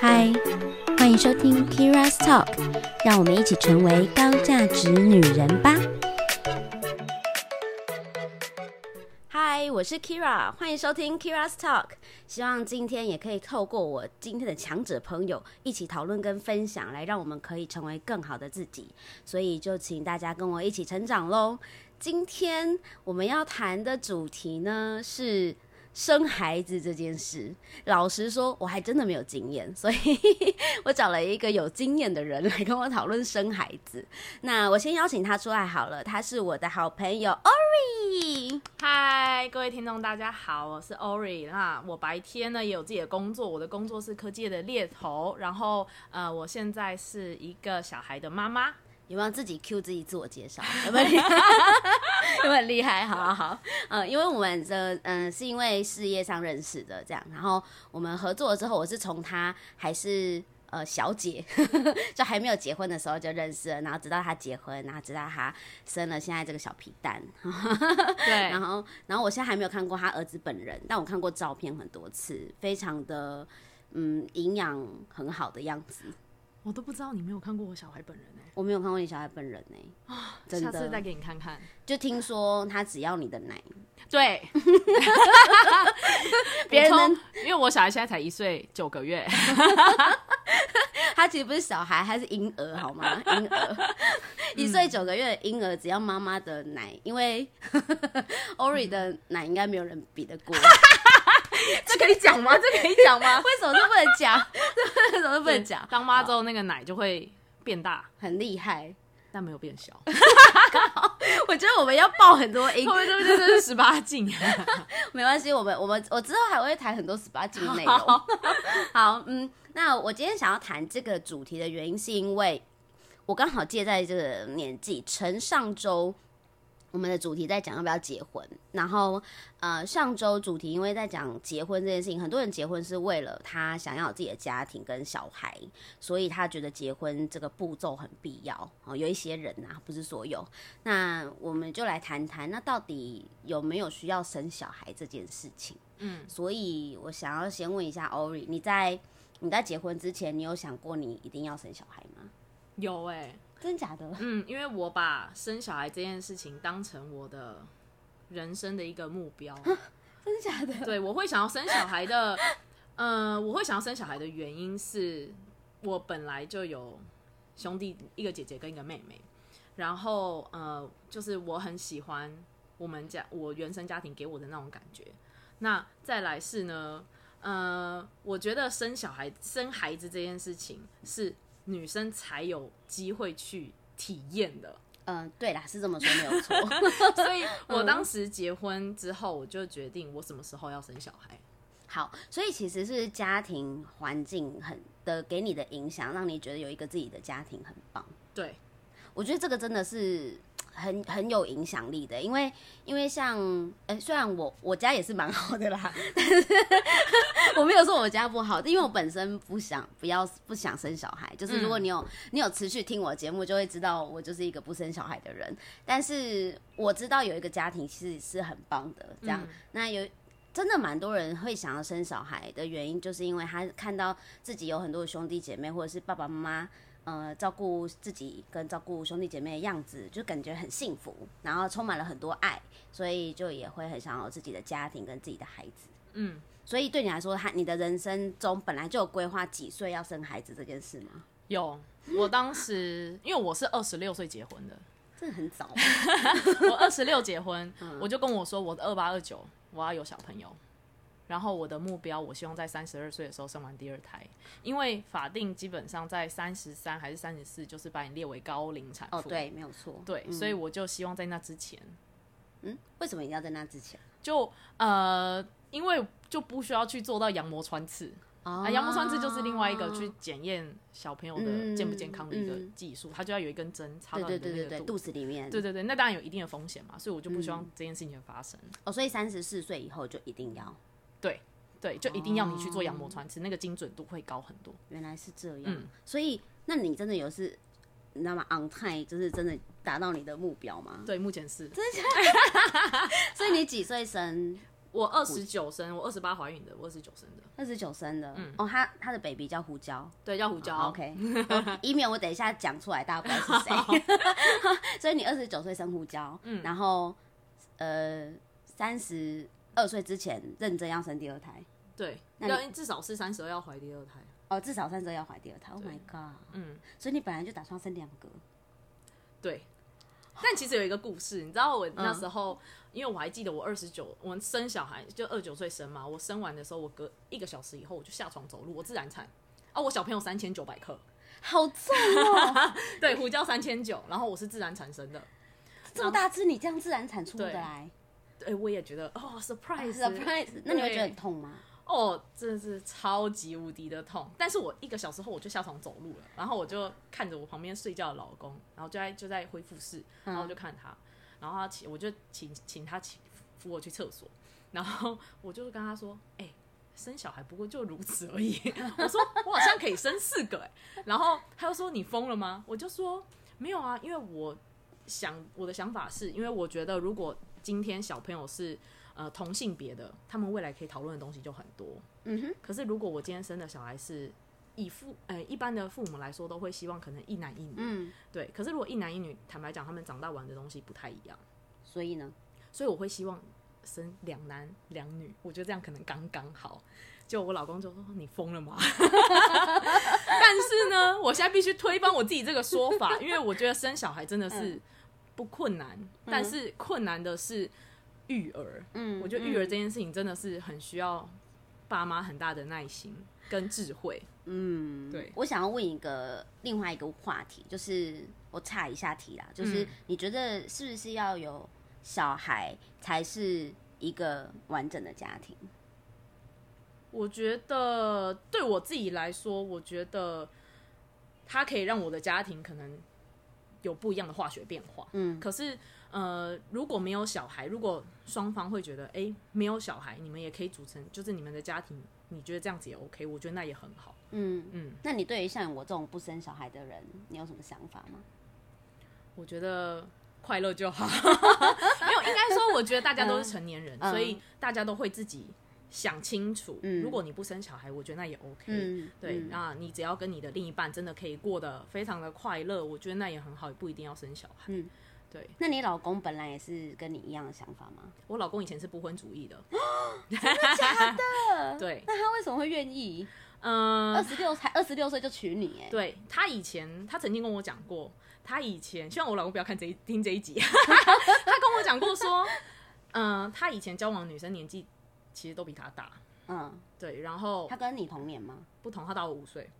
嗨，欢迎收听 Kira's Talk，让我们一起成为高价值女人吧。嗨，我是 Kira，欢迎收听 Kira's Talk。希望今天也可以透过我今天的强者朋友一起讨论跟分享，来让我们可以成为更好的自己。所以就请大家跟我一起成长喽。今天我们要谈的主题呢是生孩子这件事。老实说，我还真的没有经验，所以 我找了一个有经验的人来跟我讨论生孩子。那我先邀请他出来好了，他是我的好朋友 Ori。嗨，各位听众，大家好，我是 Ori。那我白天呢也有自己的工作，我的工作是科技的猎头。然后呃，我现在是一个小孩的妈妈。有没有自己 Q 自己自我介绍？有没有？有没有很厉害？好好好，嗯，因为我们的嗯是因为事业上认识的，这样，然后我们合作了之后，我是从他还是呃小姐，就还没有结婚的时候就认识了，然后直到他结婚，然后直到他生了现在这个小皮蛋，对，然后然后我现在还没有看过他儿子本人，但我看过照片很多次，非常的嗯营养很好的样子。我都不知道你没有看过我小孩本人呢、我没有看过你小孩本人呢、啊，真的。下次再给你看看。就听说他只要你的奶，对，别人因为我小孩现在才一岁九个月，他其实不是小孩，他是婴儿，好吗？婴儿，一岁九个月的婴儿，只要妈妈的奶，因为 Ori 的奶应该没有人比得过。这可以讲吗？这可以讲吗？为什么都不能讲？为什么都不能讲？当妈之后，那个奶就会变大，很厉害。但没有变小。我觉得我们要爆很多音，对对对，这是十八禁。没关系，我们我们我之后还会谈很多十八禁的内容。好，嗯，那我今天想要谈这个主题的原因，是因为我刚好借在这个年纪，趁上周我们的主题在讲要不要结婚，然后呃上周主题因为在讲结婚这件事情，很多人结婚是为了他想要有自己的家庭跟小孩，所以他觉得结婚这个步骤很必要哦。有一些人啊，不是所有。那我们就来谈谈，那到底有没有需要生小孩这件事情？嗯，所以我想要先问一下 Ori，你在你在结婚之前，你有想过你一定要生小孩吗？有哎、真假的？嗯，因为我把生小孩这件事情当成我的人生的一个目标。真假的？对，我会想要生小孩的，呃，我会想要生小孩的原因是我本来就有兄弟，一个姐姐跟一个妹妹，然后呃，就是我很喜欢我们家我原生家庭给我的那种感觉。那再来是呢，呃，我觉得生小孩、生孩子这件事情是女生才有机会去体验的。嗯、对啦，是这么说没有错。所以我当时结婚之后，我就决定我什么时候要生小孩。好，所以其实是家庭环境很的给你的影响，让你觉得有一个自己的家庭很棒。对，我觉得这个真的是很很有影响力的，因为因为像，哎、虽然我我家也是蛮好的啦，但是 我没有说我家不好，因为我本身不想不要不想生小孩，就是如果你有、你有持续听我节目，就会知道我就是一个不生小孩的人，但是我知道有一个家庭其实是很棒的，这样，嗯。那有。真的蛮多人会想要生小孩的原因，就是因为他看到自己有很多的兄弟姐妹，或者是爸爸妈妈，呃，照顾自己跟照顾兄弟姐妹的样子，就感觉很幸福，然后充满了很多爱，所以就也会很想要有自己的家庭跟自己的孩子。嗯，所以对你来说，他你的人生中本来就有规划几岁要生孩子这件事吗？有。我当时因为我是二十六岁结婚的，真的很早，我二十六结婚，嗯我就跟我说我的二八二九我要有小朋友，然后我的目标我希望在三十二岁的时候生完第二胎，因为法定基本上在三十三还是三十四，就是把你列为高龄产妇。哦，对，没有错，对，嗯。所以我就希望在那之前，嗯，为什么一定要在那之前？就呃，因为就不需要去做到羊膜穿刺。哦啊，羊膜穿刺就是另外一个去检验小朋友的嗯健不健康的一个嗯技术，它就要有一根针插到你的那个肚肚子里面，对对对，那当然有一定的风险嘛，所以我就不希望嗯。这件事情发生。哦，所以三十四岁以后就一定要，对对，就一定要你去做羊膜穿刺，那个精准度会高很多。原来是这样，嗯所以那你真的有是，你知道吗？on time 就是真的达到你的目标吗？对，目前是 所以你几岁生？我二十九生，我二十八怀孕的，我二十九生的，二十九生的，哦，他他的 baby 叫胡椒，对，叫胡椒。OK，哦以免我等一下讲出来，大家不知道是谁。所以你二十九岁生胡椒，嗯然后呃三十二岁之前认真要生第二胎，对，那要至少是三十二要怀第二胎。哦，至少三十二要怀第二胎。Oh my god！嗯，所以你本来就打算生两个，对。但其实有一个故事，你知道我那时候，因为我还记得我二十九，我生小孩就二九岁生嘛，我生完的时候，我隔一个小时以后我就下床走路，我自然产。啊，我小朋友三千九百克，好重哦，对，胡椒三千九，然后我是自然产生的。这么大只你这样自然产出的来对，我也觉得哦，surprise，surprise！那你会觉得很痛吗？哦，真的是超级无敌的痛。但是我一个小时后我就下床走路了，然后我就看着我旁边睡觉的老公，然后就在就在恢复室，然后我就看他，然后他请我就请请他请扶我去厕所，然后我就跟他说，哎、生小孩不过就如此而已。我说我好像可以生四个哎、然后他又说你疯了吗？我就说没有啊，因为我想我的想法是因为我觉得如果今天小朋友是呃同性别的，他们未来可以讨论的东西就很多。嗯哼，可是如果我今天生的小孩是以父呃一般的父母来说，都会希望可能一男一女，嗯，对。可是如果一男一女，坦白讲，他们长大玩的东西不太一样，所以呢，所以我会希望生两男两女，我觉得这样可能刚刚好。就我老公就说你疯了吗？但是呢，我现在必须推翻我自己这个说法，因为我觉得生小孩真的是不困难，但是困难的是育儿。嗯，我觉得育儿这件事情真的是很需要爸妈很大的耐心跟智慧。嗯，对我想要问一个另外一个话题，就是我岔一下题啦，就是嗯你觉得是不是要有小孩才是一个完整的家庭？我觉得对我自己来说，我觉得它可以让我的家庭可能有不一样的化学变化。嗯，可是呃，如果没有小孩，如果双方会觉得，哎、没有小孩，你们也可以组成，就是你们的家庭，你觉得这样子也 OK，我觉得那也很好。嗯嗯，那你对于像我这种不生小孩的人，你有什么想法吗？我觉得快乐就好。没有，应该说，我觉得大家都是成年人，嗯所以大家都会自己想清楚。嗯如果你不生小孩，我觉得那也 OK。嗯，对，嗯那你只要跟你的另一半真的可以过得非常的快乐，我觉得那也很好，也不一定要生小孩。嗯，对那你老公本来也是跟你一样的想法吗？我老公以前是不婚主义的，假的？对，那他为什么会愿意？嗯、二十六才二十六岁就娶你？哎，对他以前，他曾经跟我讲过，他以前希望我老公不要看这一听这一集，他跟我讲过说，嗯、他以前交往女生年纪其实都比他大，嗯，对，然后他跟你同年吗不同，他大我五岁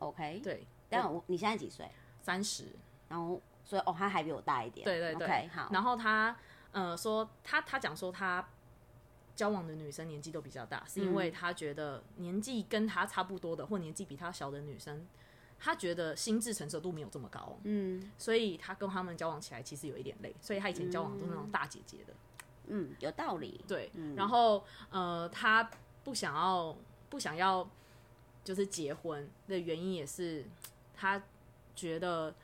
，？OK，，对，但我你现在几岁？三十，然后所以哦，他还比我大一点。对对对好。然后他呃说他他讲说他交往的女生年纪都比较大，是因为嗯他觉得年纪跟他差不多的或年纪比他小的女生，他觉得心智成熟度没有这么高，嗯所以他跟他们交往起来其实有一点累，所以他以前交往都是那种大姐姐的，嗯，有道理。对，然后呃他不想要不想要就是结婚的原因也是他觉得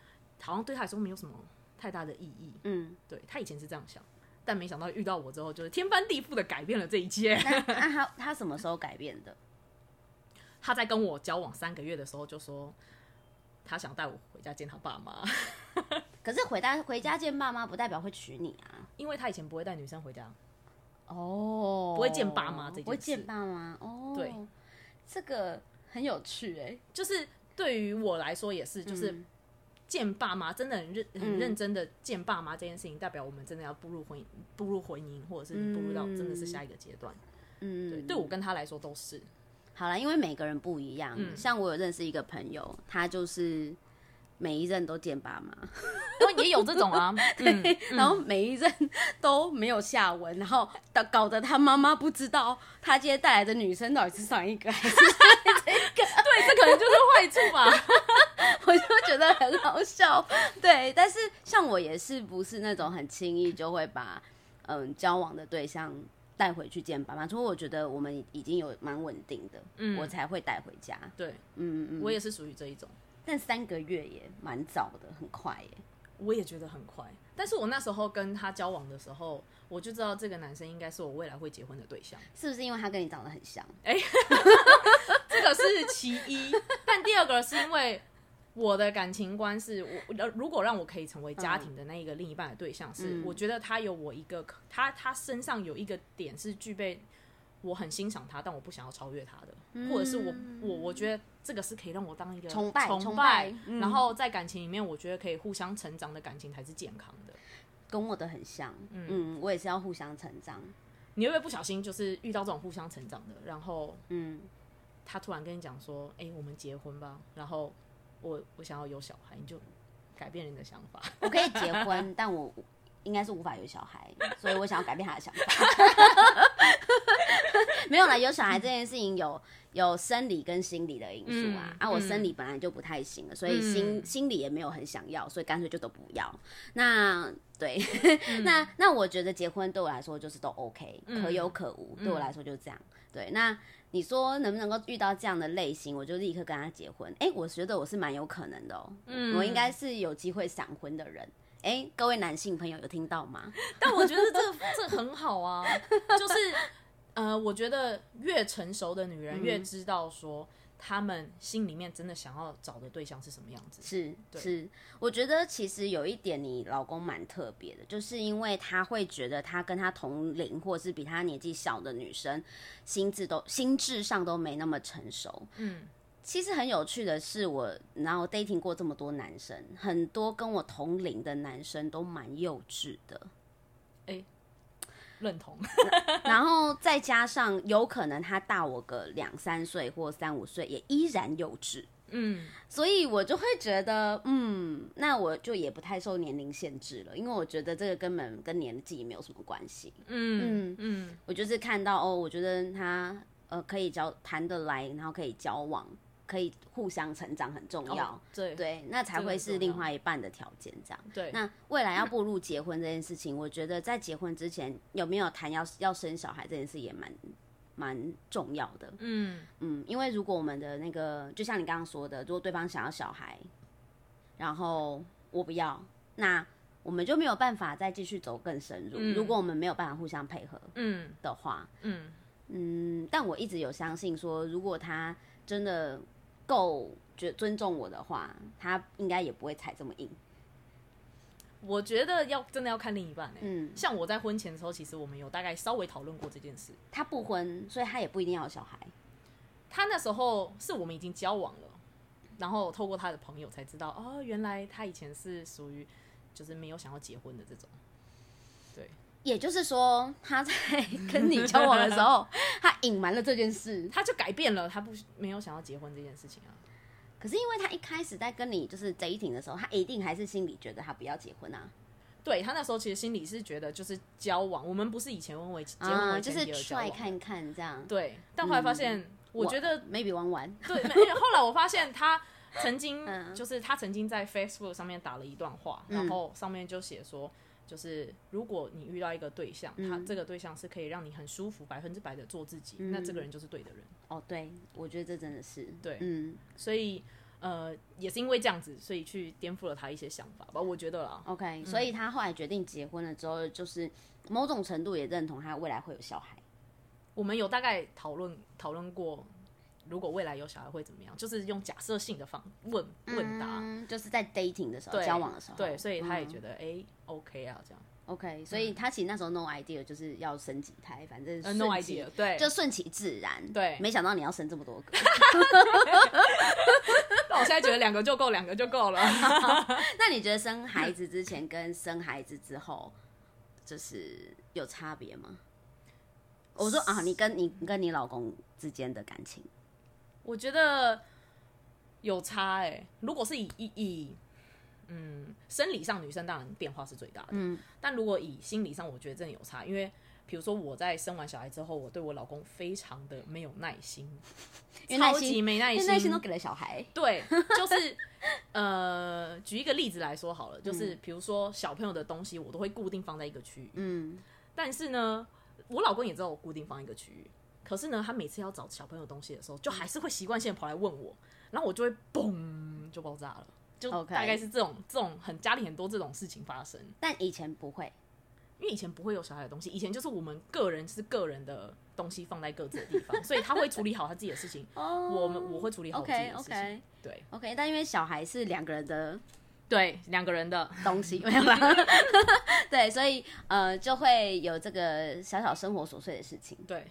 好像对他来说没有什么太大的意义，嗯，对他以前是这样想，但没想到遇到我之后，就是天翻地覆的改变了这一切。那那他他什么时候改变的？他在跟我交往三个月的时候就说，他想带我回家见他爸妈，可是回家回家见爸妈，不代表会娶你啊。因为他以前不会带女生回家。哦，不会见爸妈这件事不会见爸妈哦。对，这个很有趣哎。就是对于我来说也是，就是嗯见爸妈，真的很认很嗯认真的见爸妈这件事情，代表我们真的要步入婚姻，步入婚姻，或者是步入到真的是下一个阶段。嗯，对，对我跟他来说都是。好了，因为每个人不一样。嗯像我有认识一个朋友，他就是每一任都见爸妈，然 后也有这种啊，嗯，然后每一任都没有下文，然后搞搞得他妈妈不知道他今天带来的女生到底是上一个还是 对，这可能就是坏处吧。我就觉得很好笑。对，但是像我也是不是那种很轻易就会把嗯交往的对象带回去见爸妈，除非我觉得我们已经有蛮稳定的，嗯我才会带回家。对嗯嗯，我也是属于这一种。但三个月也蛮早的，很快耶。我也觉得很快。但是我那时候跟他交往的时候，我就知道这个男生应该是我未来会结婚的对象。是不是因为他跟你长得很像？哎 这个是其一，但第二个是因为我的感情观是我呃，如果让我可以成为家庭的那一个另一半的对象，是、嗯我觉得他有我一个可他他身上有一个点是具备我很欣赏他，但我不想要超越他的，或者是我我我觉得这个是可以让我当一个崇拜崇崇拜嗯然后在感情里面，我觉得可以互相成长的感情才是健康的。跟我的很像，嗯，我也是要互相成长，你会不会不小心就是遇到这种互相成长的，然后嗯，他突然跟你讲说：“哎、我们结婚吧。”然后我我想要有小孩，你就改变了你的想法。我可以结婚，但我应该是无法有小孩，所以我想要改变他的想法。没有啦，有小孩这件事情有有生理跟心理的因素啊，嗯啊，我嗯生理本来就不太行了，所以心、嗯心理也没有很想要，所以干脆就都不要。那对，嗯那那我觉得结婚对我来说就是都 OK，、嗯可有可无，对我来说就是这样。对，那你说能不能够遇到这样的类型，我就立刻跟他结婚？哎、我觉得我是蛮有可能的哦、嗯我应该是有机会闪婚的人。哎、各位男性朋友有听到吗？但我觉得这这很好啊，就是呃，我觉得越成熟的女人越知道说，她们心里面真的想要找的对象是什么样子。是对是，我觉得其实有一点你老公蛮特别的，就是因为他会觉得他跟他同龄或是比他年纪小的女生，心智都心智上都没那么成熟。嗯，其实很有趣的是我，然后 dating 过这么多男生，很多跟我同龄的男生都蛮幼稚的。认同。然后再加上有可能他大我个两三岁或三五岁，也依然幼稚。嗯，所以我就会觉得，嗯，那我就也不太受年龄限制了，因为我觉得这个根本跟年纪没有什么关系。嗯嗯嗯我就是看到哦，我觉得他呃可以交谈得来，然后可以交往，可以互相成长很重要。哦对对，那才会是另外一半的条件，这样。对，那未来要步入结婚这件事情，我觉得在结婚之前有没有谈要要生小孩这件事也蛮蛮重要的。嗯嗯，因为如果我们的那个，就像你刚刚说的，如果对方想要小孩，然后我不要，那我们就没有办法再继续走更深入。嗯如果我们没有办法互相配合嗯的话，嗯嗯，但我一直有相信说，如果他真的够觉尊重我的话，他应该也不会踩这么硬。我觉得要真的要看另一半哎、嗯，像我在婚前的时候，其实我们有大概稍微讨论过这件事。他不婚，所以他也不一定要有小孩。他那时候是我们已经交往了，然后透过他的朋友才知道，哦，原来他以前是属于就是没有想要结婚的这种。对，也就是说，他在跟你交往的时候，他隐瞒了这件事。他就改变了，他不没有想要结婚这件事情啊。可是因为他一开始在跟你就是 dating 的时候，他一定还是心里觉得他不要结婚啊，对他那时候其实心里是觉得就是交往，我们不是以前婚为结婚啊，就是为前提而交往 try 看看这样。对，但后来发现，我觉得 maybe 玩玩，对，因为后来我发现他曾经 嗯就是他曾经在 Facebook 上面打了一段话，嗯然后上面就写说，就是如果你遇到一个对象，嗯他这个对象是可以让你很舒服，百分之百的做自己，那这个人就是对的人。哦，对，我觉得这真的是对嗯所以呃，也是因为这样子，所以去颠覆了他一些想法吧，我觉得啦。，OK，所以他后来决定结婚了之后，就是某种程度也认同他未来会有小孩。我们有大概讨论讨论过。如果未来有小孩会怎么样？就是用假设性的方问问答，嗯，就是在 dating 的时候，交往的时候，对，所以他也嗯觉得哎、OK 啊，这样。OK，所以他其实那时候 no idea 就是要生几胎，反正呃，no idea，对，就顺其自然。对没想到你要生这么多个。那我现在觉得两个就够，两个就够了。那你觉得生孩子之前跟生孩子之后，就是有差别吗？我说啊，你跟你你跟你老公之间的感情，我觉得有差哎、如果是以以以嗯生理上，女生当然变化是最大的。嗯，但如果以心理上，我觉得真的有差，因为比如说我在生完小孩之后，我对我老公非常的没有耐心，超级心，没耐心，耐心都给了小孩。对，就是呃，举一个例子来说好了，就是比如说小朋友的东西，我都会固定放在一个区域，嗯，但是呢，我老公也知道我固定放一个区域，可是呢，他每次要找小朋友东西的时候，就还是会习惯性地跑来问我，然后我就会嘣就爆炸了。就大概是这种这种很家里很多这种事情发生。但以前不会，因为以前不会有小孩的东西，以前就是我们个人是个人的东西放在各自的地方，所以他会处理好他自己的事情，哦我们我会处理好我自己的事情。对 OK，但因为小孩是两个人的对，两个人的东西，没有啦。对，所以呃，就会有这个小小生活琐碎的事情，对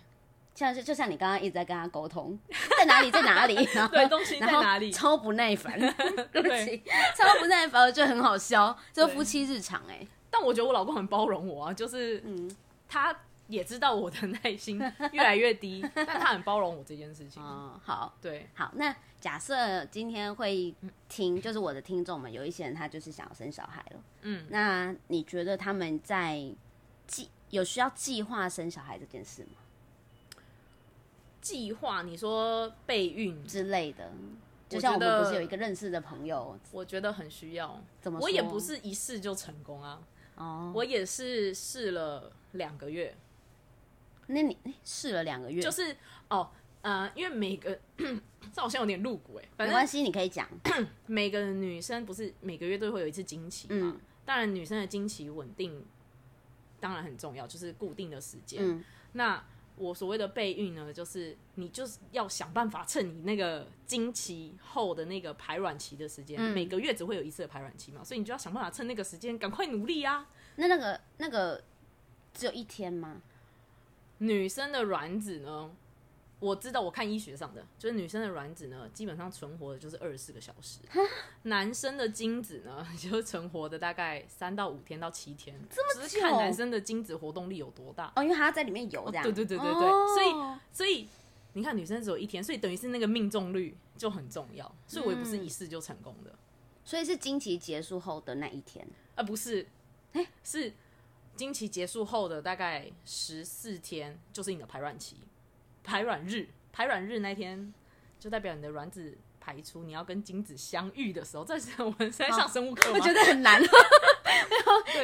像是就像你刚刚一直在跟他沟通，在哪里，在哪里，然后对东西在哪里超不耐烦，对不起，超不耐烦，我觉得很好笑，就对夫妻日常哎、但我觉得我老公很包容我啊，就是嗯他也知道我的耐心 越来越低，但他很包容我这件事情。哦，好对，好，那假设今天会听，就是我的听众们有一些人他就是想要生小孩了，嗯，那你觉得他们在计有需要计划生小孩这件事吗计划你说备孕，之类的？就像我们不是有一个认识的朋友，我觉得很需要。怎么我也不是一试就成功啊，哦，我也是试了两个月，那你试了两个月，就是哦，呃，因为每个 这好像有点露骨哎，没关系，你可以讲，每个女生不是每个月都会有一次经期嘛？嗯。当然，女生的经期稳定当然很重要，就是固定的时间。嗯。那我所谓的备孕呢，就是你就是要想办法趁你那个经期后的那个排卵期的时间，嗯每个月只会有一次的排卵期嘛，所以你就要想办法趁那个时间赶快努力啊。那那个那个只有一天吗？女生的卵子呢，我知道，我看医学上的，就是女生的卵子呢，基本上存活的就是二十四个小时，男生的精子呢，就是存活的大概三到五天到七天，这么久看男生的精子活动力有多大。哦，因为他在里面游这样，对对对对对。哦。所以所以你看，女生只有一天，所以等于是那个命中率就很重要，所以我也不是一试就成功的，所以是经期结束后的那一天，而不是，哎是经期结束后的大概十四天，就是你的排卵期，排卵日，排卵日那天就代表你的卵子排出，你要跟精子相遇的时候，这是我们是在上生物课吗？我觉得很难。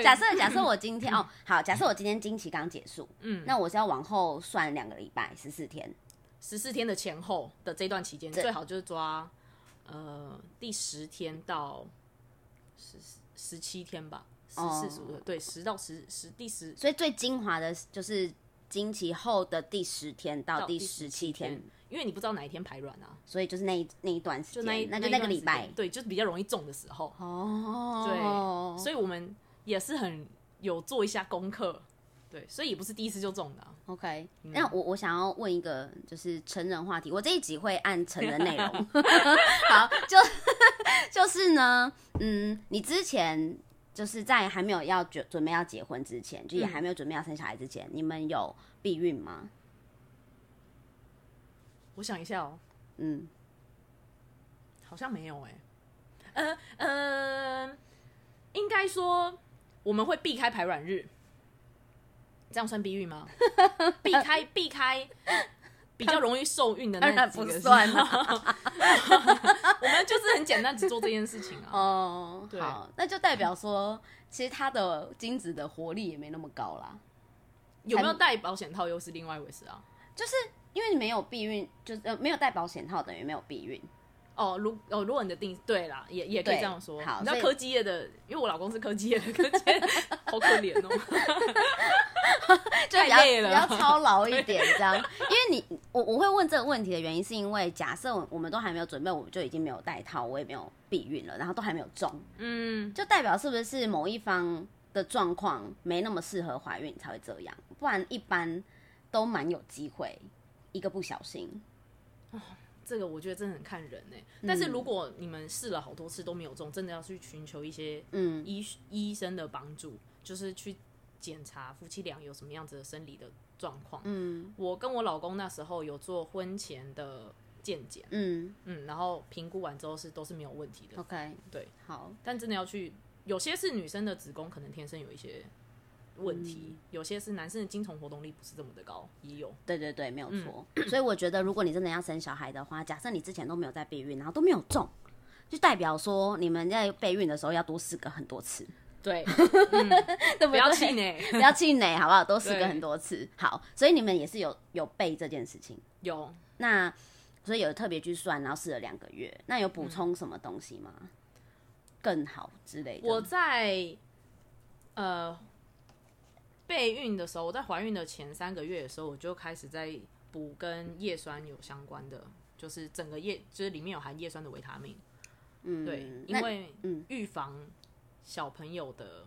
假设假设我今天哦，好，假设我今天经期刚结束，嗯，那我是要往后算两个礼拜，十四天。十四天的前后的这段期间，最好就是抓呃第十天到十十七天吧，十哦四十五对十到十十第十所以最精华的就是经期后的第十天到到第十十七天，，因为你不知道哪一天排卵啊，所以就是那一那一段时就那一间，那就一那个礼拜。对，就是比较容易中的时候，哦，对所以我们也是很有做一下功课，对，所以也不是第一次就中的、啊，OK，嗯。那我我想要问一个就是成人话题，我这一集会按成人内容。好，就 就是呢，嗯，你之前就是在还没有要准准备要结婚之前，就也嗯。还没有准备要生小孩之前，你们有避孕吗？我想一下哦，嗯，好像没有哎、呃呃，应该说我们会避开排卵日，这样算避孕吗？避开避开比较容易受孕的那然不那几个算了 我们就是很简单只做这件事情啊。哦，好，那就代表说，其实它的精子的活力也没那么高啦，有没有戴保险套又是另外一回事啊。就是因为你没有避孕，就是呃没有戴保险套，等于没有避孕。哦，如哦，如果你的定对啦，也也可以对这样说。好你知道科技业的，因为我老公是科技业的，科技业好可怜哦。就比较比较操劳一点这样。因为你我我会问这个问题的原因，是因为假设我们都还没有准备，我们就已经没有带套，我也没有避孕了，然后都还没有中，嗯，就代表是不是某一方的状况没那么适合怀孕才会这样？不然一般都蛮有机会，一个不小心。这个我觉得真的很看人呢、嗯。但是如果你们试了好多次都没有中，真的要去寻求一些嗯。医医生的帮助，就是去检查夫妻俩有什么样子的生理的状况。嗯。我跟我老公那时候有做婚前的健检，嗯。嗯，然后评估完之后是都是没有问题的，，OK，对，好，但真的要去，有些是女生的子宫可能天生有一些问题，嗯有些是男生的精虫活动力不是这么的高，也有。对对对，没有错。嗯所以我觉得，如果你真的要生小孩的话，假设你之前都没有在备孕，然后都没有中，就代表说你们在备孕的时候要多试个很多次，对，对不不要气馁。不要气馁，好不好？多试个很多次。好，所以你们也是有有备这件事情。有，那所以有特别去算，然后试了两个月。那有嗯补充什么东西吗？更好之类的？我在呃备孕的时候，我在怀孕的前三个月的时候，我就开始在补跟叶酸有相关的，就是整个叶就是里面有含叶酸的维他命。嗯，对，因为嗯预防小朋友的，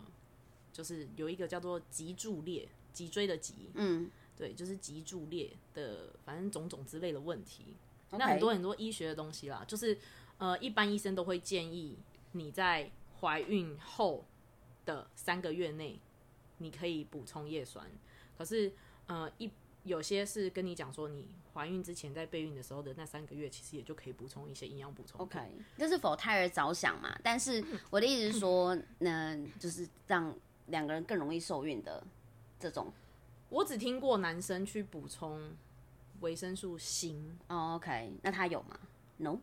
就是有一个叫做脊柱裂，脊椎的脊，嗯，对，就是脊柱裂的，反正种种之类的问题。那很多很多医学的东西啦，就是呃，一般医生都会建议你在怀孕后的三个月内，你可以补充叶酸。可是呃，一有些是跟你讲说，你怀孕之前在备孕的时候的那三个月，其实也就可以补充一些营养补充。OK，这是否胎儿着想嘛？但是我的意思是说，嗯、就是让两个人更容易受孕的这种。我只听过男生去补充维生素锌，哦 OK，那他有吗？No。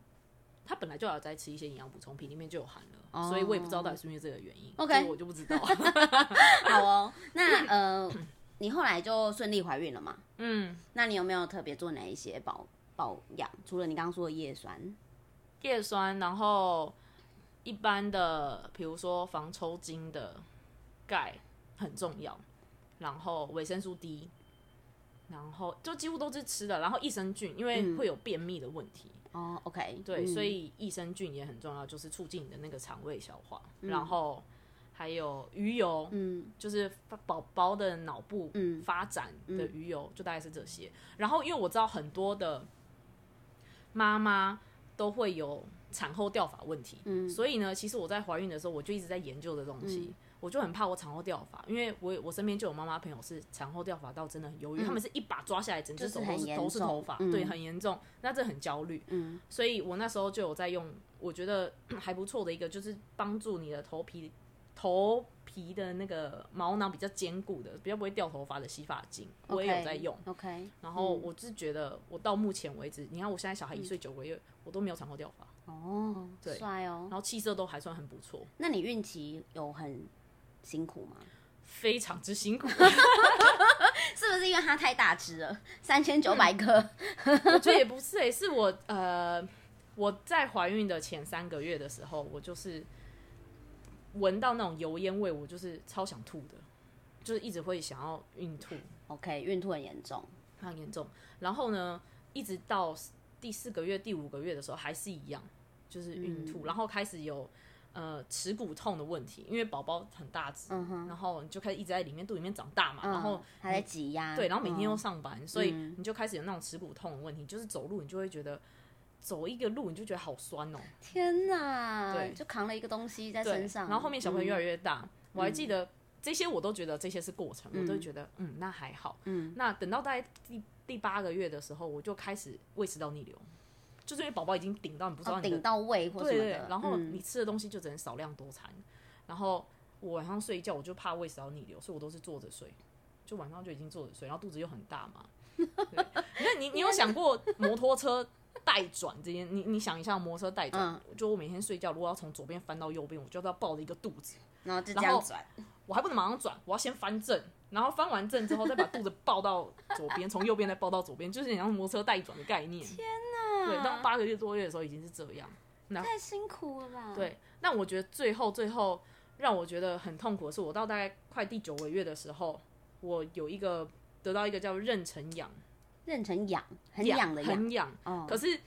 他本来就有在吃一些营养补充品，里面就有含了，所以我也不知道到底是因为这个原因。哦 OK 我就不知道。好哦，那 呃，你后来就顺利怀孕了嘛？嗯，那你有没有特别做哪一些保保养？除了你刚刚说的叶酸，叶酸，然后一般的，比如说防抽筋的钙很重要，然后维生素 D，然后就几乎都是吃的，然后益生菌，因为会有便秘的问题，哦，OK，对，嗯。所以益生菌也很重要，就是促进你的那个肠胃消化，嗯。然后还有鱼油，嗯，就是宝宝的脑部嗯。发展的鱼油，就大概是这些。然后因为我知道很多的妈妈都会有产后掉发问题，嗯，所以呢，其实我在怀孕的时候，我就一直在研究的东西。嗯我就很怕我产后掉发，因为我我身边就有妈妈朋友是产后掉发到真的很忧郁，他们是一把抓下来，整只手都是都是重头发，嗯对，很严重，那这很焦虑。嗯，所以我那时候就有在用，我觉得还不错的一个，就是帮助你的头皮头皮的那个毛囊比较坚固的，比较不会掉头发的洗发精，我也有在用。OK，然后我是觉得，我到目前为止，你看我现在小孩一岁九个月，我都没有产后掉发，哦，对帅哦然。后气色都还算很不错，那你孕期有很辛苦吗？非常之辛苦。是不是因为它太大只了，三千九百克？我觉得也不是诶、是我呃我在怀孕的前三个月的时候，我就是闻到那种油烟味，我就是超想吐的，就是一直会想要孕吐，OK，孕吐很严重。非常严重。然后呢，一直到第四个月、第五个月的时候还是一样，就是孕吐，然后开始有呃耻骨痛的问题，因为宝宝很大只，然后你就开始一直在里面肚里面长大嘛，然后嗯还在挤压，对，然后每天又嗯上班，所以你就开始有那种耻骨痛的问题，就是走路你就会觉得走一个路你就觉得好酸哦、天哪，对就扛了一个东西在身，上，然后后面小朋友越来嗯越大，我还记得这些我都觉得这些是过程，我都觉得嗯那还好，嗯，那等到大概第第八个月的时候，我就开始胃食道逆流，就是因为宝宝已经顶到你不知道顶到胃或什对然后嗯你吃的东西就只能少量多餐，然后我晚上睡觉我就怕胃食道逆流，所以我都是坐着睡，就晚上就已经坐着睡，然后肚子又很大嘛。那你你有想过摩托车带转这件？你你想一下摩托车带转，嗯就我每天睡觉如果要从左边翻到右边，我就要抱着一个肚子，然后就这然后样转，我还不能马上转，我要先翻正，然后翻完正之后再把肚子抱到左边，从右边再抱到左边，就是你像摩托车带转的概念。天哪！对，到八个月多月的时候已经是这样。那太辛苦了吧？，对，那我觉得最后最后让我觉得很痛苦的是，我到大概快第九个月的时候，我有一个得到一个叫妊娠痒，妊娠痒，很痒的痒，很痒。哦，可是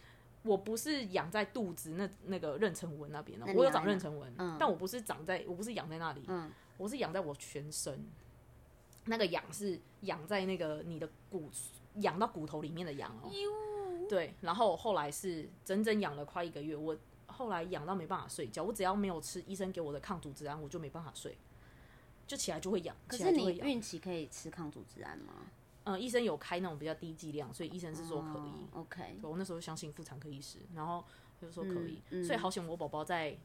我不是痒在肚子那那个妊娠纹那边哦那，你我有长妊娠纹，嗯但我不是长在，我不是痒在那里，嗯，我是痒在我全身。那个痒是痒在那个你的骨，痒到骨头里面的痒哦。对，然后我后来是整整养了快一个月，我后来痒到没办法睡觉，我只要没有吃医生给我的抗组织胺，我就没办法睡，就起来就会痒，可是你。孕期可以吃抗组织胺吗？嗯，医生有开那种比较低剂量，所以医生是说可以。哦 OK，我那时候相信妇产科医师，然后他就说可以，嗯嗯所以好险我宝宝在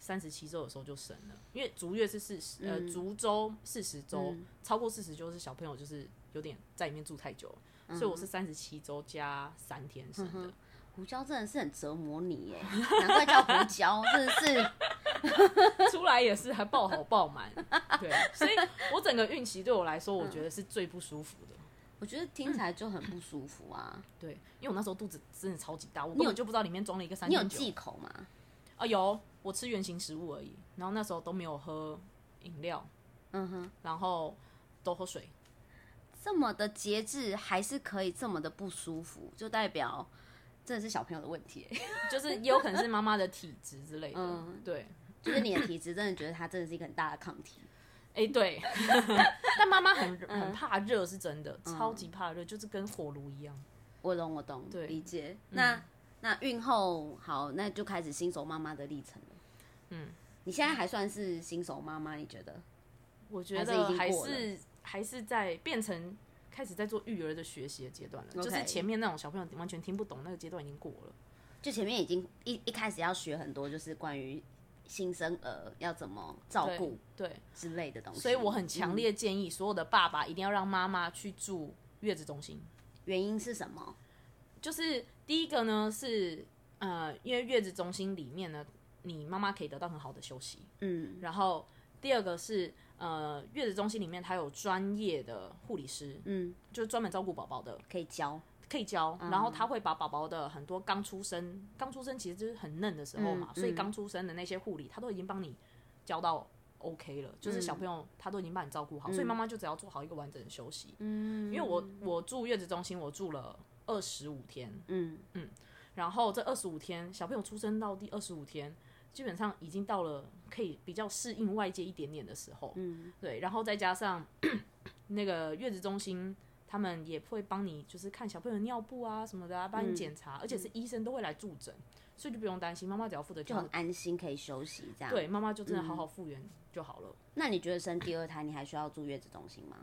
三十七周的时候就生了，因为足月是四十、呃嗯足周四十周，嗯超过四十周是小朋友就是有点在里面住太久了，嗯所以我是三十七周加三天生的。胡椒真的是很折磨你耶，难怪叫胡椒，真的是 出来也是还爆好爆满，对，所以我整个孕期对我来说，我觉得是最不舒服的。我觉得听起来就很不舒服啊。对，因为我那时候肚子真的超级大，我根本就不知道里面装了一个三你有忌口吗？啊，有我吃原形食物而已，然后那时候都没有喝饮料，嗯哼，然后都喝水。这么的节制还是可以这么的不舒服，就代表真的是小朋友的问题欸。就是也有可能是妈妈的体质之类的，嗯对，就是你的体质真的觉得它真的是一个很大的抗体。哎、对，但妈妈很很怕热，是真的，超级怕热，就是跟火炉一样。我懂，我懂，对理解。那那孕后好，那就开始新手妈妈的历程了。嗯，你现在还算是新手妈妈？你觉得？我觉得还是还是在变成开始在做育儿的学习的阶段了就是前面那种小朋友完全听不懂那个阶段已经过了。就前面已经一一开始要学很多，就是关于新生儿要怎么照顾对，之类的东西。所以我很强烈建议所有的爸爸一定要让妈妈去住月子中心。原因是什么？就是第一个呢是呃，因为月子中心里面呢，你妈妈可以得到很好的休息。嗯然后第二个是呃，月子中心里面它有专业的护理师，嗯，就是专门照顾宝宝的，可以教。可以教。然后他会把宝宝的很多刚出生，刚出生其实就是很嫩的时候嘛，所以刚出生的那些护理，他都已经帮你教到 OK 了，就是小朋友他都已经帮你照顾好，所以妈妈就只要做好一个完整的休息。嗯，因为我我住月子中心，我住了二十五天，嗯。嗯然后这二十五天，小朋友出生到第二十五天，基本上已经到了可以比较适应外界一点点的时候。嗯对，然后再加上 那个月子中心，他们也会帮你就是看小朋友尿布啊什么的啊，帮你检查，而且是医生都会来助诊，所以就不用担心，妈妈只要负责就很安心，可以休息这样。。对，妈妈就真的好好复原就好了。那你觉得生第二胎，你还需要住月子中心吗？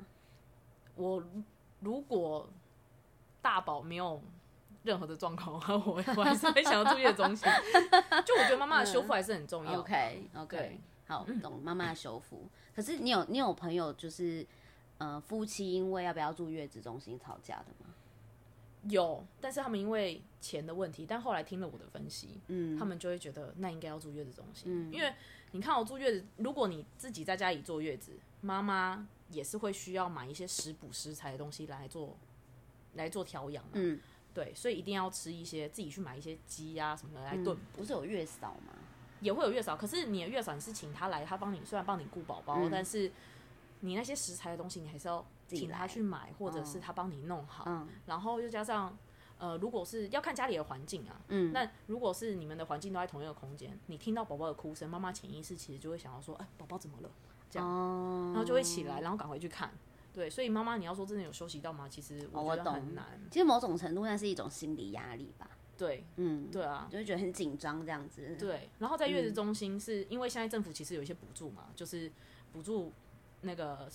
我如果大宝没有任何的状况我 我还是会想要住月子中心。就我觉得妈妈的修复还是很重要。OK OK，好，懂妈妈的修复。可是你有你有朋友就是呃夫妻因为要不要住月子中心吵架的吗？有，但是他们因为钱的问题，但后来听了我的分析，嗯他们就会觉得那应该要住月子中心，嗯因为你看我住月子，如果你自己在家里坐月子，妈妈也是会需要买一些食补食材的东西来做来做调养嘛，嗯，对，所以一定要吃一些自己去买一些鸡啊什么的来炖补，不是有月嫂吗？也会有月嫂，可是你的月嫂你是请他来，他帮你虽然帮你顾宝宝，嗯但是你那些食材的东西你还是要请他去买，或者是他帮你弄好，嗯然后又加上。呃，如果是要看家里的环境啊，嗯，那如果是你们的环境都在同一个空间，你听到宝宝的哭声，妈妈潜意识其实就会想要说，哎，宝宝怎么了？这样哦，然后就会起来，然后赶回去看。对，所以妈妈你要说真的有休息到吗？其实哦我觉得很难。其实某种程度那是一种心理压力吧。对，嗯，对啊，就会觉得很紧张这样子。对。然后在嗯月子中心是、因为现在政府其实有一些补助嘛，就是补助那个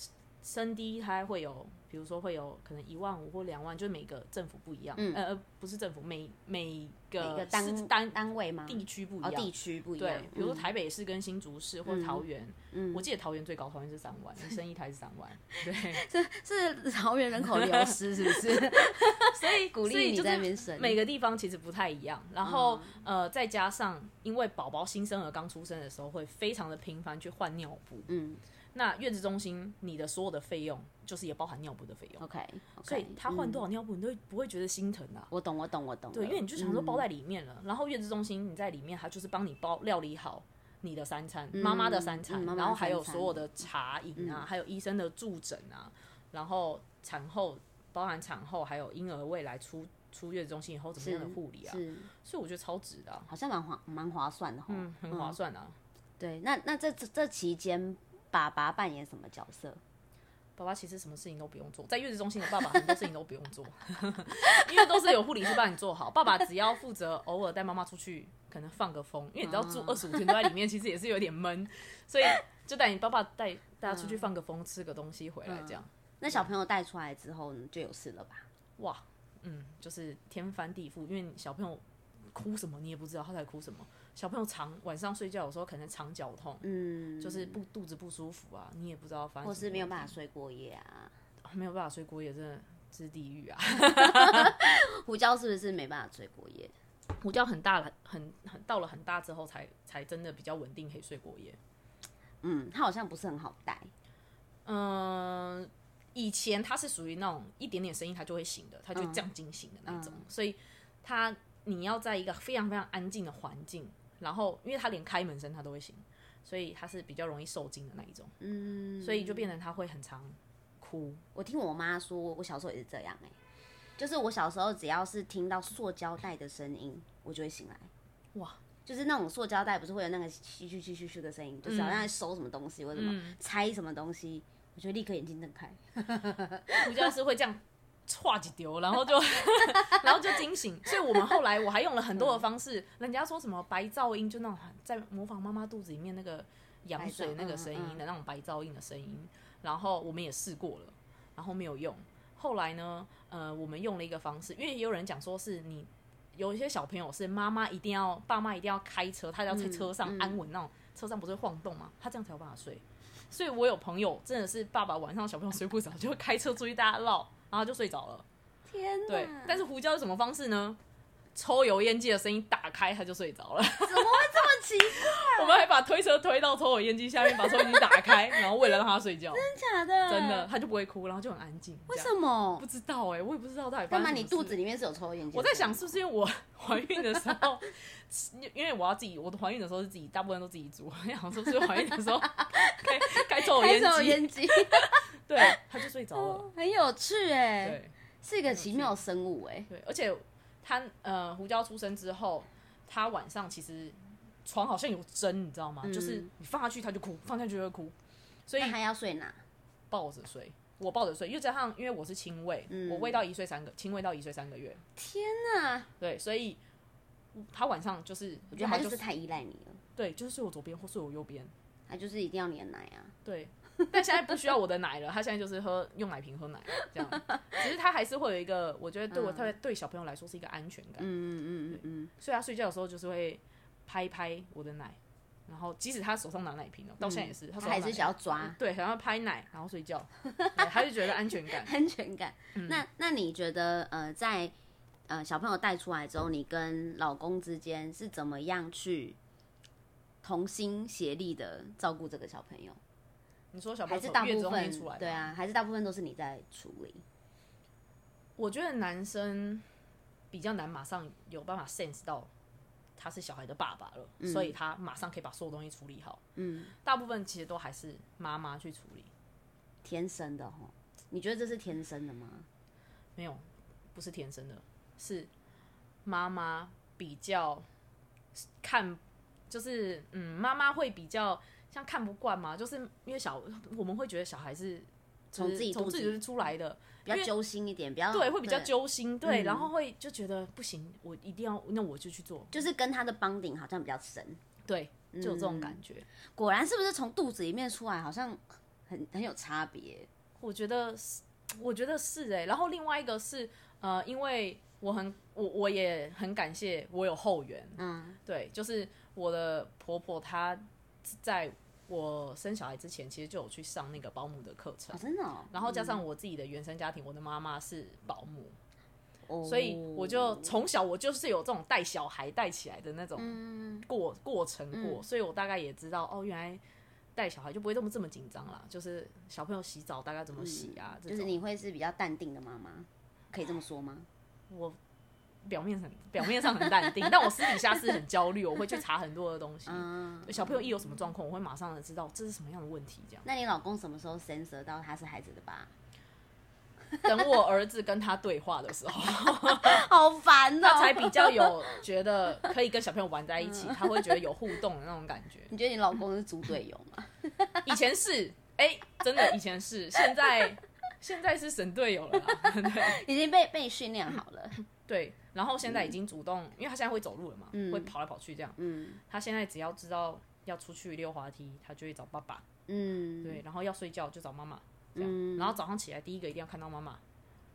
生第一胎会有，比如说会有可能一万五或两万，就是每个政府不一样，嗯呃呃，不是政府，每每个每个市单单单位吗？地区不一哦，样，地区不一样对，。比如说嗯台北市跟新竹市或桃园，嗯我记得桃园最高，桃园是三万，你 生一胎是三万，对，是是桃园人口流失是不是？所以鼓励你在那边生。每个地方其实不太一样，然后、呃，再加上因为宝宝新生儿刚出生的时候会非常的频繁去换尿布，嗯那月子中心你的所有的费用就是也包含尿布的费用，，OK，所以他换多少？尿布你都不会觉得心疼啊？我懂，我懂，我懂。对，因为你就想说包嗯在里面了，然后月子中心你在里面，他就是帮你包料理好你的三餐，妈妈的三餐，然后还有所有的茶饮啊，还有医生的助诊啊，然后产后包含产后还有婴儿未来出出月子中心以后怎么样的护理啊，所以我觉得超值的、啊，好像蛮划蛮划算的哈。嗯，很划算啊。对，那那这这这期间，爸爸扮演什么角色？爸爸其实什么事情都不用做，在月子中心的爸爸很多事情都不用做，因为都是有护理师帮你做好。爸爸只要负责偶尔带妈妈出去，可能放个风，因为你知道住二十五天都在里面，其实也是有点闷，所以就带你爸爸带大家出去放个风，吃个东西回来这样。那小朋友带出来之后呢，就有事了吧？哇，嗯，就是天翻地覆，因为小朋友哭什么你也不知道他在哭什么。小朋友常晚上睡觉有时候可能肠绞痛，嗯，就是不肚子不舒服啊，你也不知道发生什么问题，或是没有办法睡过夜啊。没有办法睡过夜，真的是地狱啊！胡椒是不是没办法睡过夜？胡椒很大了，很很到了很大之后才才真的比较稳定，可以睡过夜。嗯，它好像不是很好带。嗯、以前它是属于那种一点点声音它就会醒的，它就会这样惊醒的那种，所以它你要在一个非常非常安静的环境，然后因为他连开门声他都会醒，所以他是比较容易受惊的那一种，嗯，所以就变成他会很常哭。我听我妈说，我小时候也是这样哎、就是我小时候只要是听到塑胶袋的声音，我就会醒来。哇，就是那种塑胶袋不是会有那个嘘嘘嘘嘘嘘的声音，就是好像在收什么东西或者什么嗯拆什么东西，我就立刻眼睛睁开。胡教是会这样歘几丢，然后就 然后就惊醒。所以我们后来我还用了很多的方式，人家说什么白噪音，就那种在模仿妈妈肚子里面那个羊水那个声音的那种白噪音的声音。然后我们也试过了，然后没有用。后来呢，呃，我们用了一个方式，因为也有人讲说是你有一些小朋友是妈妈一定要爸妈一定要开车，他要在车上安稳那种，车上不是会晃动吗？他这样才有办法睡。所以我有朋友真的是爸爸晚上小朋友睡不着，就会开车出去大家唠，然后就睡着了。天哪！对，但是胡椒是什么方式呢？抽油烟机的声音打开，他就睡着了。怎么会这么奇怪？我们还把推车推到抽油烟机下面，把抽油烟机打开，然后为了让他睡觉，真假的？真的他就不会哭，然后就很安静。为什么不？知道哎、我也不知道到底干嘛？你肚子里面是有抽油烟机？我在想是不是因为我怀孕的时候，因为我要自己，我的怀孕的时候是自己，大部分都自己煮。我想说是不是怀孕的时候 开开抽油烟机，对，他就睡着了。很有趣哎，对是一个奇妙的生物哎。对，而且他呃胡椒出生之后，他晚上其实床好像有针，你知道吗？就是你放下去他就哭，放下去就会哭，所以那还要睡哪？抱着睡。我抱着睡，又加上因为我是亲喂，嗯我喂到一岁三个，亲喂到一岁三个月，天哪！对，所以他晚上就是我觉得他就是太依赖你了，对，就是睡我左边或睡我右边，他就是一定要你的奶啊。对。但 现在不需要我的奶了，他现在就是喝用奶瓶喝奶这样。只是他还是会有一个，我觉得对我特别对小朋友来说是一个安全感，嗯嗯嗯嗯嗯，所以他睡觉的时候就是会拍一拍我的奶，然后即使他手上拿奶瓶了，到现在也是，他还是想要抓对，想要拍奶然后睡觉，对他就觉得安全感。安全感。嗯那那你觉得呃，在呃小朋友带出来之后，你跟老公之间是怎么样去同心协力的照顾这个小朋友？你说小朋友还是大部分出来，对，啊，还是大部分都是你在处理？我觉得男生比较难马上有办法 sense 到他是小孩的爸爸了，所以他马上可以把所有东西处理好。嗯，大部分其实都还是妈妈去处理，天生的哈？你觉得这是天生的吗？没有，不是天生的，是妈妈比较看，就是嗯，妈妈会比较像看不惯嘛，就是因为小我们会觉得小孩是从自己从自己出来的，比较揪心一点，比较对，会比较，揪心，对，嗯。然后会就觉得不行，我一定要，那我就去做，就是跟他的帮顶好像比较深。对，就有这种感觉。果然是不是从肚子里面出来，好像很很有差别？我觉得是，我觉得是哎、然后另外一个是，呃，因为我很我我也很感谢我有后援，嗯，对，就是我的婆婆她在我生小孩之前，其实就有去上那个保姆的课程。哦，，真的、哦。然后加上我自己的原生家庭，我的妈妈是保姆，哦所以我就从小我就是有这种带小孩带起来的那种嗯。过过程过，所以我大概也知道哦，原来带小孩就不会这么这么紧张啦，就是小朋友洗澡大概怎么洗啊，就是你会是比较淡定的妈妈，可以这么说吗？我表面很表面上很淡定，但我私底下是很焦虑，我会去查很多的东西。嗯，小朋友一有什么状况，我会马上的知道这是什么样的问题，这样。那你老公什么时候 sensor 到他是孩子的爸？等我儿子跟他对话的时候，好烦哦！他才比较有觉得可以跟小朋友玩在一起，他会觉得有互动的那种感觉。你觉得你老公是猪队友吗？以前是，哎、真的以前是，现在现在是神队友了啦，对已经被被训练好了。对。然后现在已经主动，因为他现在会走路了嘛，嗯会跑来跑去这样。嗯他现在只要知道要出去溜滑梯，他就会找爸爸。嗯，对，然后要睡觉就找妈妈，这样。嗯然后早上起来第一个一定要看到妈妈，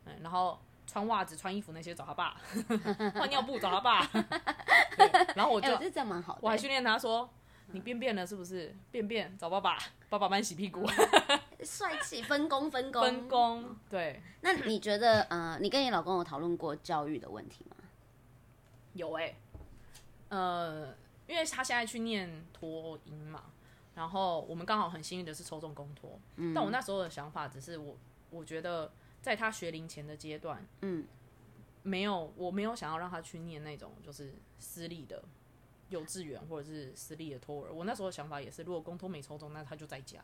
嗯，然后穿袜子、穿衣服那些找他爸，换尿布找他爸。对，然后我哎、就、这样蛮好的。我还训练他说：“你便便了是不是？便便找爸爸，爸爸帮你洗屁股。帅气，分工分工分。工。对，那你觉得呃，你跟你老公有讨论过教育的问题吗？有哎、呃，因为他现在去念托音嘛，然后我们刚好很幸运的是抽中公托，嗯但我那时候的想法只是我我觉得在他学龄前的阶段，嗯，没有我没有想要让他去念那种就是私立的幼稚园或者是私立的托儿。我那时候的想法也是，如果公托没抽中，那他就在家。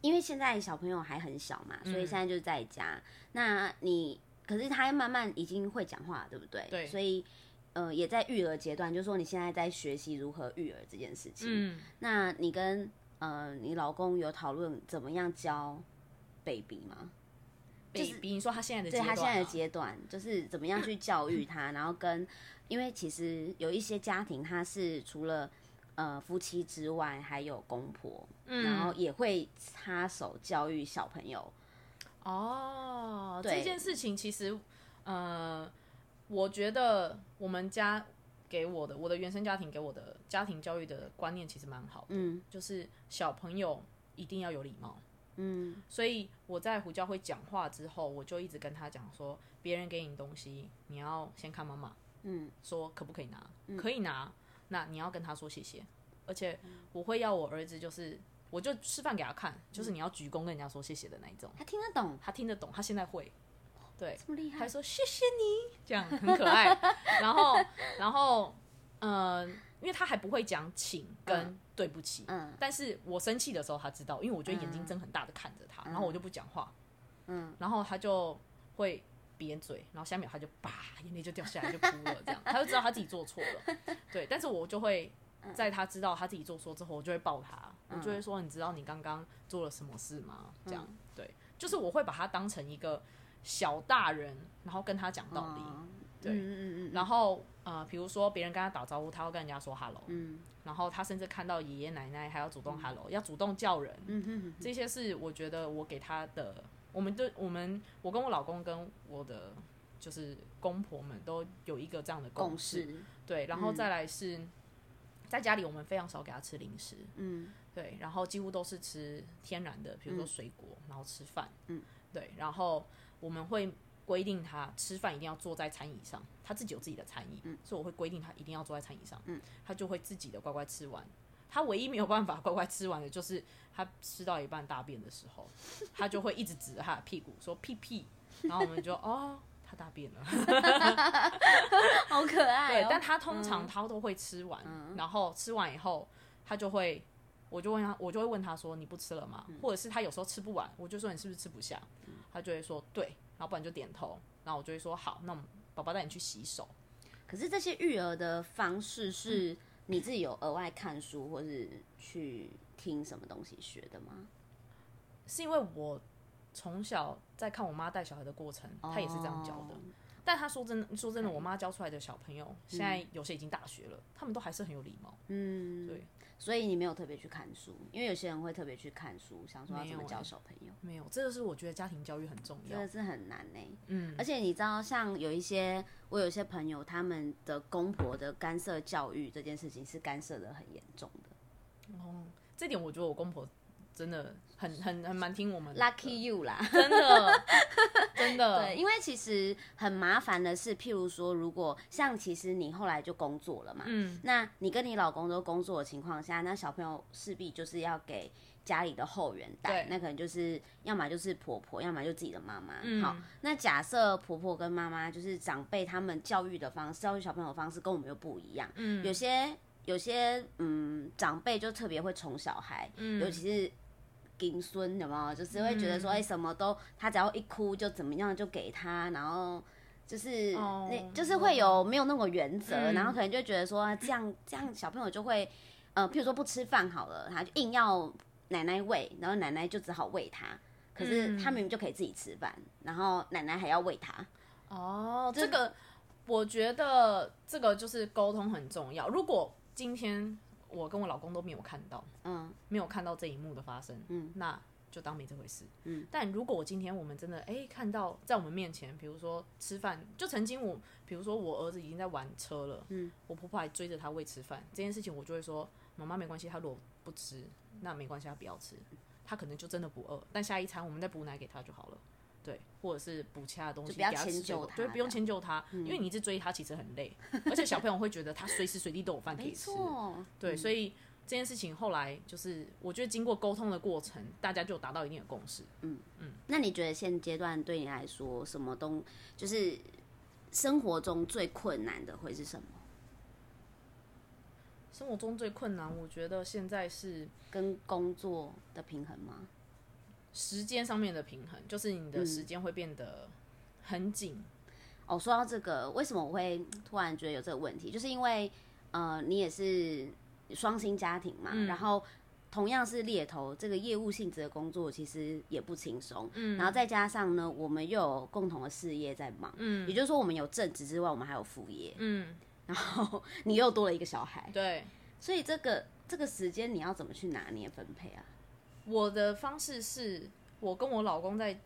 因为现在小朋友还很小嘛，所以现在就在家。那你可是他慢慢已经会讲话，对不对？对所以呃，也在育儿阶段，就是说你现在在学习如何育儿这件事情。嗯，那你跟呃你老公有讨论怎么样教 baby 吗？就是比如说他现在的对他现在的阶段，就是怎么样去教育他，然后跟，因为其实有一些家庭，他是除了呃夫妻之外，还有公婆，嗯然后也会插手教育小朋友。哦，这件事情其实，呃，我觉得我们家给我的，我的原生家庭给我的家庭教育的观念其实蛮好的，嗯就是小朋友一定要有礼貌。嗯。所以我在胡教会讲话之后，我就一直跟他讲说，别人给你东西，你要先看妈妈，嗯，说可不可以拿，可以拿，那你要跟他说谢谢，而且我会要我儿子就是，我就示范给他看，就是你要鞠躬跟人家说谢谢的那一种，他听得懂，他听得懂，他现在会，对，这么厉害？还。说谢谢你，这样很可爱。然后，然后，呃，因为他还不会讲请跟对不起，嗯。但是我生气的时候他知道，因为我觉得眼睛睁很大的看着他，然后我就不讲话，嗯，然后他就会瘪嘴，然后下面他就叭眼泪就掉下来就哭了，这样。他就知道他自己做错了，对，但是我就会。在他知道他自己做错之后，我就会抱他，我就会说：“你知道你刚刚做了什么事吗？”这样，对，就是我会把他当成一个小大人，然后跟他讲道理。哦。对。嗯嗯嗯然后呃，比如说别人跟他打招呼，他会跟人家说 hello，嗯。然后他甚至看到爷爷奶奶还要主动 hello，、要主动叫人，嗯哼这些是我觉得我给他的，我们对我们我跟我老公跟我的就是公婆们都有一个这样的共识，识，对，然后再来是、在家里我们非常少给他吃零食，嗯。对，然后几乎都是吃天然的，比如说水果，然后吃饭，嗯，对，然后我们会规定他吃饭一定要坐在餐椅上，他自己有自己的餐椅，嗯。所以我会规定他一定要坐在餐椅上，嗯，他就会自己的乖乖吃完。他唯一没有办法乖乖吃完的就是他吃到一半大便的时候，他就会一直指着他的屁股说屁屁，然后我们就哦，他大便了。好可爱对哦。，但他通常他都会吃完，然后吃完以后，他就会，我就问他，我就会问他说：“你不吃了吗？”或者是他有时候吃不完，我就说：“你是不是吃不下？”他就会说：“对。”然后不然就点头，然后我就会说：“好，那我们宝宝带你去洗手。可是这些育儿的方式是你自己有额外看书或是去听什么东西学的吗？”是因为我从小在看我妈带小孩的过程，她也是这样教的。哦但她说真的，说真的，我妈教出来的小朋友，现在有些已经大学了，他们都还是很有礼貌。嗯，对，所以你没有特别去看书，因为有些人会特别去看书，想说要怎么教小朋友，没有，这个是我觉得家庭教育很重要真的。是很难呢、嗯，而且你知道，像有一些我有一些朋友，他们的公婆的干涉教育这件事情是干涉的很严重的。哦，这点我觉得我公婆真的很很很蛮听我们的。Lucky you 啦，真的真的。对，因为其实很麻烦的是，譬如说，如果像其实你后来就工作了嘛，嗯，那你跟你老公都工作的情况下，那小朋友势必就是要给家里的后援带，那可能就是要么就是婆婆，要么就自己的妈妈。嗯。好，那假设婆婆跟妈妈就是长辈他们教育的方式，教育小朋友的方式跟我们又不一样，嗯。有些有些嗯长辈就特别会宠小孩，嗯。尤其是。金孙有没有？就是会觉得说，哎、什么都他只要一哭就怎么样就给他，然后就是、哦那就是会有没有那种原则，嗯。然后可能就觉得说这样这样小朋友就会，呃，譬如说不吃饭好了，他就硬要奶奶喂，然后奶奶就只好喂他，可是他明明就可以自己吃饭，然后奶奶还要喂他，哦，这个我觉得这个就是沟通很重要。如果今天我跟我老公都没有看到，嗯没有看到这一幕的发生，嗯，那就当没这回事。嗯，但如果我今天我们真的哎、看到在我们面前，比如说吃饭，就曾经我，比如说我儿子已经在玩车了，嗯，我婆婆还追着他喂吃饭，这件事情我就会说，妈妈没关系，他如果不吃，那没关系，他不要吃，他可能就真的不饿，但下一餐我们再补奶给他就好了。对，或者是补其他的东西，就不要给他吃迁就他对，不用迁就他，因为你一直追他其实很累，而且小朋友会觉得他随时随地都有饭可以没吃。错，对，所以这件事情后来就是，我觉得经过沟通的过程，大家就达到一定的共识。嗯嗯那你觉得现阶段对你来说，什么东就是生活中最困难的会是什么？生活中最困难，我觉得现在是跟工作的平衡吗？时间上面的平衡，就是你的时间会变得很紧。哦，说到这个，为什么我会突然觉得有这个问题？就是因为呃，你也是双薪家庭嘛，然后同样是猎头，这个业务性质的工作其实也不轻松。嗯，然后再加上呢，我们又有共同的事业在忙。嗯，也就是说，我们有正职之外，我们还有副业。嗯，然后你又多了一个小孩。对，所以这个这个时间你要怎么去拿捏分配啊？我的方式是我跟我老公在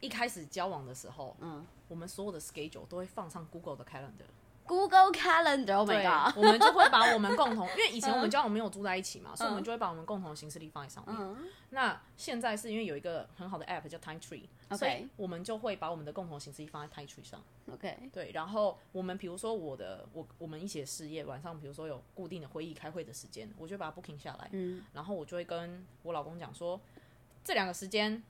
一开始交往的时候，嗯，我们所有的 schedule 都会放上 Google 的 Calendar。Google Calendar，Oh my god！我们就会把我们共同，因为以前我们 交往没有住在一起嘛，所以我们就会把我们共同的行事历放在上面。那现在是因为有一个很好的 App 叫 Time Tree，所以我们就会把我们的共同行事历放在 Time Tree 上。OK，对，然后我们比如说我的我我们一起的事业，晚上比如说有固定的会议开会的时间，我就把它 booking 下来。嗯，然后我就会跟我老公讲说。这两个时间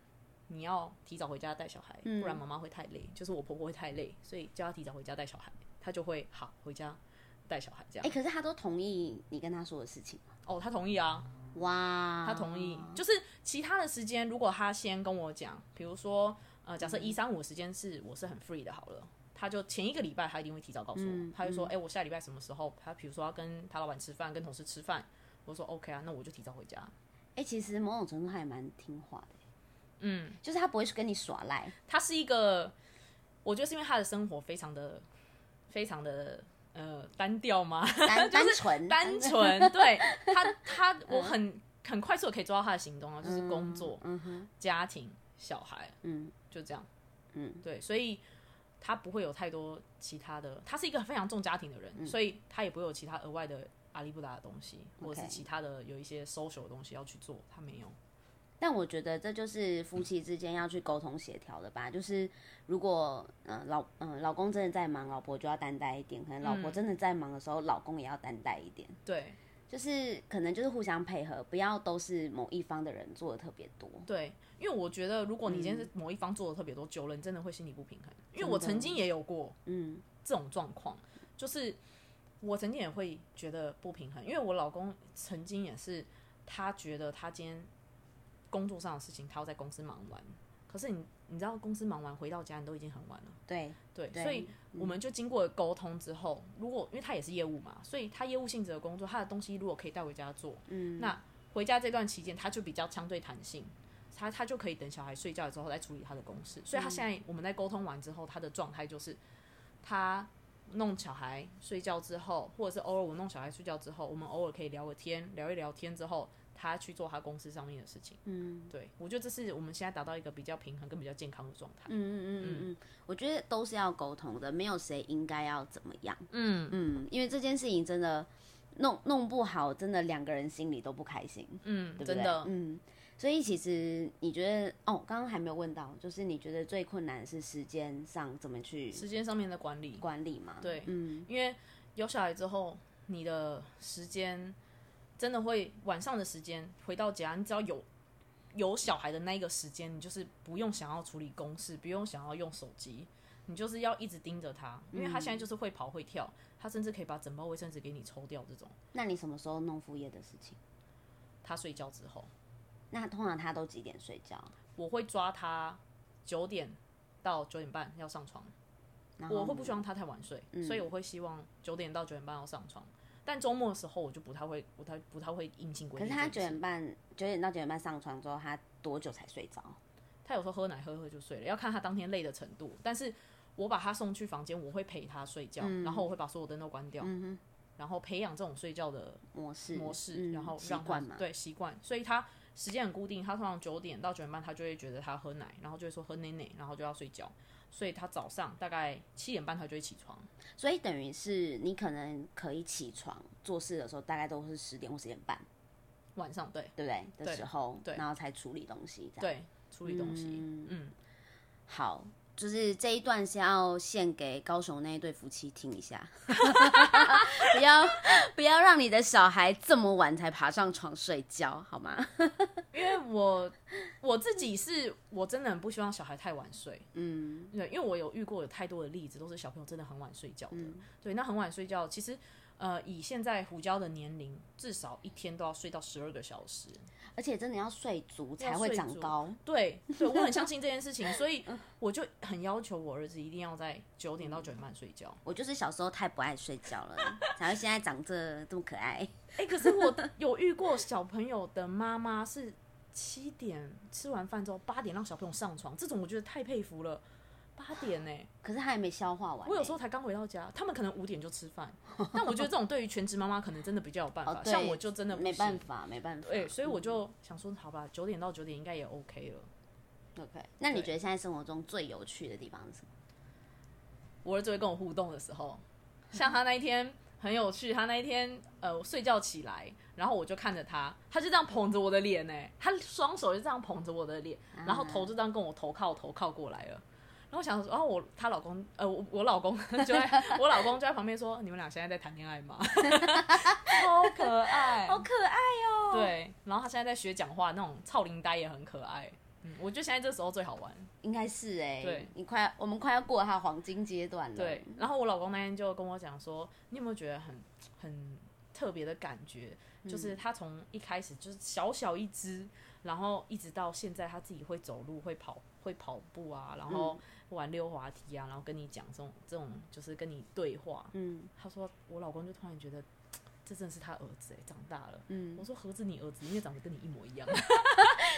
你要提早回家带小孩，不然妈妈会太累，就是我婆婆会太累，所以叫她提早回家带小孩，她就会好回家带小孩这样。哎，可是她都同意你跟她说的事情哦，她同意啊。哇，她同意。就是其他的时间，如果她先跟我讲，比如说呃，假设一三五时间是我是很 free 的，好了，他就前一个礼拜他一定会提早告诉我，他就说，哎，我下礼拜什么时候？他比如说要跟他老板吃饭，跟同事吃饭，我说 OK 啊，那我就提早回家。哎，其实某种程度他也蛮听话的，嗯，就是他不会跟你耍赖，他是一个，我觉得是因为他的生活非常的、非常的呃单调吗？单 单纯，单纯，对。他，他我很很快速的可以抓到他的行动啊，就是工作、家庭、小孩，嗯，就这样，嗯，对，所以他不会有太多其他的，他是一个非常重家庭的人，所以他也不会有其他额外的。阿里不达的东西，或者是其他的有一些 social 的东西要去做，他没有。但我觉得这就是夫妻之间要去沟通协调的吧。就是如果嗯老嗯老公真的在忙，老婆就要担待一点；可能老婆真的在忙的时候，老公也要担待一点。对，就是可能就是互相配合，不要都是某一方的人做的特别多。对，因为我觉得如果你今天是某一方做的特别多，久了你真的会心理不平衡。因为我曾经也有过嗯这种状况，就是。我曾经也会觉得不平衡，因为我老公曾经也是，他觉得他今天工作上的事情他要在公司忙完，可是你你知道公司忙完回到家你都已经很晚了，对对，所以我们就经过沟通之后，如果因为他也是业务嘛，所以他业务性质的工作，他的东西如果可以带回家做，嗯，那回家这段期间他就比较相对弹性，他他就可以等小孩睡觉之后再处理他的公事，所以他现在我们在沟通完之后，他的状态就是他。弄小孩睡觉之后，或者是偶尔我弄小孩睡觉之后，我们偶尔可以聊个天，聊一聊天之后，他去做他公司上面的事情。嗯，对，我觉得这是我们现在达到一个比较平衡跟比较健康的状态。嗯嗯嗯嗯，我觉得都是要沟通的，没有谁应该要怎么样。嗯嗯，因为这件事情真的弄弄不好，真的两个人心里都不开心。嗯，真的。嗯。所以其实你觉得哦，刚刚还没有问到，就是你觉得最困难是时间上怎么去时间上面的管理管理嘛？对，嗯，因为有小孩之后，你的时间真的会晚上的时间回到家，你只要有有小孩的那一个时间，你就是不用想要处理公事，不用想要用手机，你就是要一直盯着他，因为他现在就是会跑会跳，他甚至可以把整包卫生纸给你抽掉这种。那你什么时候弄副业的事情？他睡觉之后。那通常他都几点睡觉？我会抓他九点到九点半要上床，我会不希望他太晚睡，所以我会希望九点到九点半要上床。但周末的时候我就不太会，不太不太会硬性规定。可是他九点半九点到九点半上床之后，他多久才睡着？他有时候喝奶喝喝就睡了，要看他当天累的程度。但是我把他送去房间，我会陪他睡觉，然后我会把所有灯都关掉，然后培养这种睡觉的模式模式，然后让他对习惯，所以他。时间很固定，他通常九点到九点半，他就会觉得他喝奶，然后就会说喝奶奶，然后就要睡觉，所以他早上大概七点半他就会起床，所以等于是你可能可以起床做事的时候，大概都是十点或十点半，晚上对。对不对？的时候，对，然后才处理东西，对，处理东西，嗯，好。就是这一段是要献给高雄那一对夫妻听一下，不要不要让你的小孩这么晚才爬上床睡觉，好吗？因为我我自己是我真的很不希望小孩太晚睡，嗯，对，因为我有遇过有太多的例子，都是小朋友真的很晚睡觉的，对，那很晚睡觉，其实呃，以现在胡椒的年龄，至少一天都要睡到十二个小时。而且真的要睡足才会长高。对，对我很相信这件事情，所以我就很要求我儿子一定要在九点到九点半睡觉。我就是小时候太不爱睡觉了，才会现在长这这么可爱。哎，可是我有遇过小朋友的妈妈是七点吃完饭之后八点让小朋友上床，这种我觉得太佩服了。八点呢，可是他还没消化完。我有时候才刚回到家，他们可能五点就吃饭。但我觉得这种对于全职妈妈可能真的比较有办法，像我就真的没办法，没办法。对，所以我就想说，好吧，九点到九点应该也 OK 了。OK，那你觉得现在生活中最有趣的地方是什么？我儿子会跟我互动的时候，像他那一天很有趣，他那一天呃睡觉起来，然后我就看着他，他就这样捧着我的脸呢，他双手就这样捧着我的脸，然后头就这样跟我头靠头靠过来了。然后我想说，然后我她老公，呃，我我老公就在，我老公就在旁边说：“你们俩现在在谈恋爱吗？” 超可爱，好可爱哦。对，然后他现在在学讲话，那种操铃呆也很可爱。嗯，我觉得现在这时候最好玩，应该是哎。对，你快，我们快要过他黄金阶段了。对，然后我老公那天就跟我讲说：“你有没有觉得很很特别的感觉？就是他从一开始就是小小一只，然后一直到现在他自己会走路、会跑、会跑步啊，然后。”玩溜滑梯啊，然后跟你讲这种这种，就是跟你对话。嗯，他说我老公就突然觉得。这真的是他儿子哎，长大了。嗯，我说何止你儿子，因为长得跟你一模一样。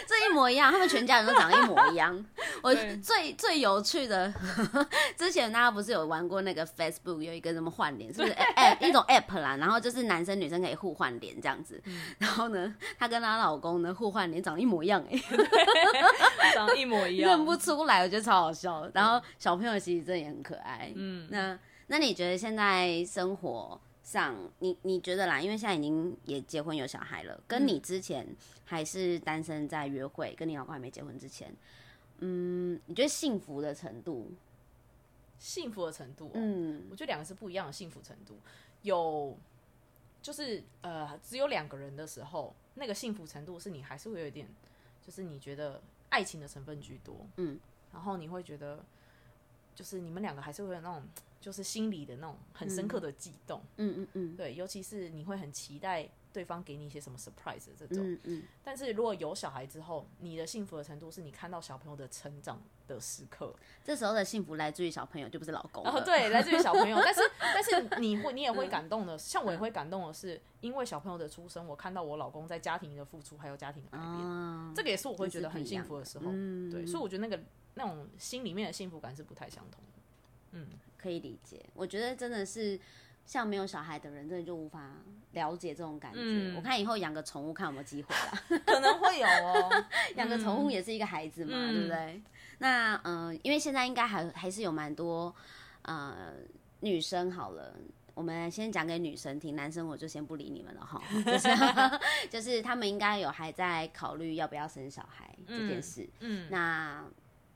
这一模一样，他们全家人都长得一模一样。我最最有趣的，之前大家不是有玩过那个 Facebook 有一个什么换脸，是不是 App 一种 App 啦？然后就是男生女生可以互换脸这样子。然后呢，她跟她老公呢互换脸，长得一模一样哎，长得一模一样，认不出来，我觉得超好笑。然后小朋友其实真的也很可爱。嗯，那那你觉得现在生活？上你你觉得啦？因为现在已经也结婚有小孩了，跟你之前还是单身在约会，跟你老公还没结婚之前，嗯，你觉得幸福的程度？幸福的程度，嗯，我觉得两个是不一样的幸福程度。有就是呃，只有两个人的时候，那个幸福程度是你还是会有一点，就是你觉得爱情的成分居多，嗯，然后你会觉得，就是你们两个还是会有那种。就是心里的那种很深刻的悸动，嗯嗯嗯，对，尤其是你会很期待对方给你一些什么 surprise 这种，嗯嗯。但是如果有小孩之后，你的幸福的程度是你看到小朋友的成长的时刻，这时候的幸福来自于小朋友，就不是老公。哦，对，来自于小朋友。但是但是你会你也会感动的，像我也会感动的是，因为小朋友的出生，我看到我老公在家庭的付出，还有家庭的改变，这个也是我会觉得很幸福的时候。对，所以我觉得那个那种心里面的幸福感是不太相同的，嗯。可以理解，我觉得真的是像没有小孩的人，真的就无法了解这种感觉。我看以后养个宠物，看有没有机会啦。可能会有哦，养个宠物也是一个孩子嘛，对不对？那嗯，因为现在应该还还是有蛮多呃女生好了，我们先讲给女生听，男生我就先不理你们了哈。就是就是他们应该有还在考虑要不要生小孩这件事。嗯，那。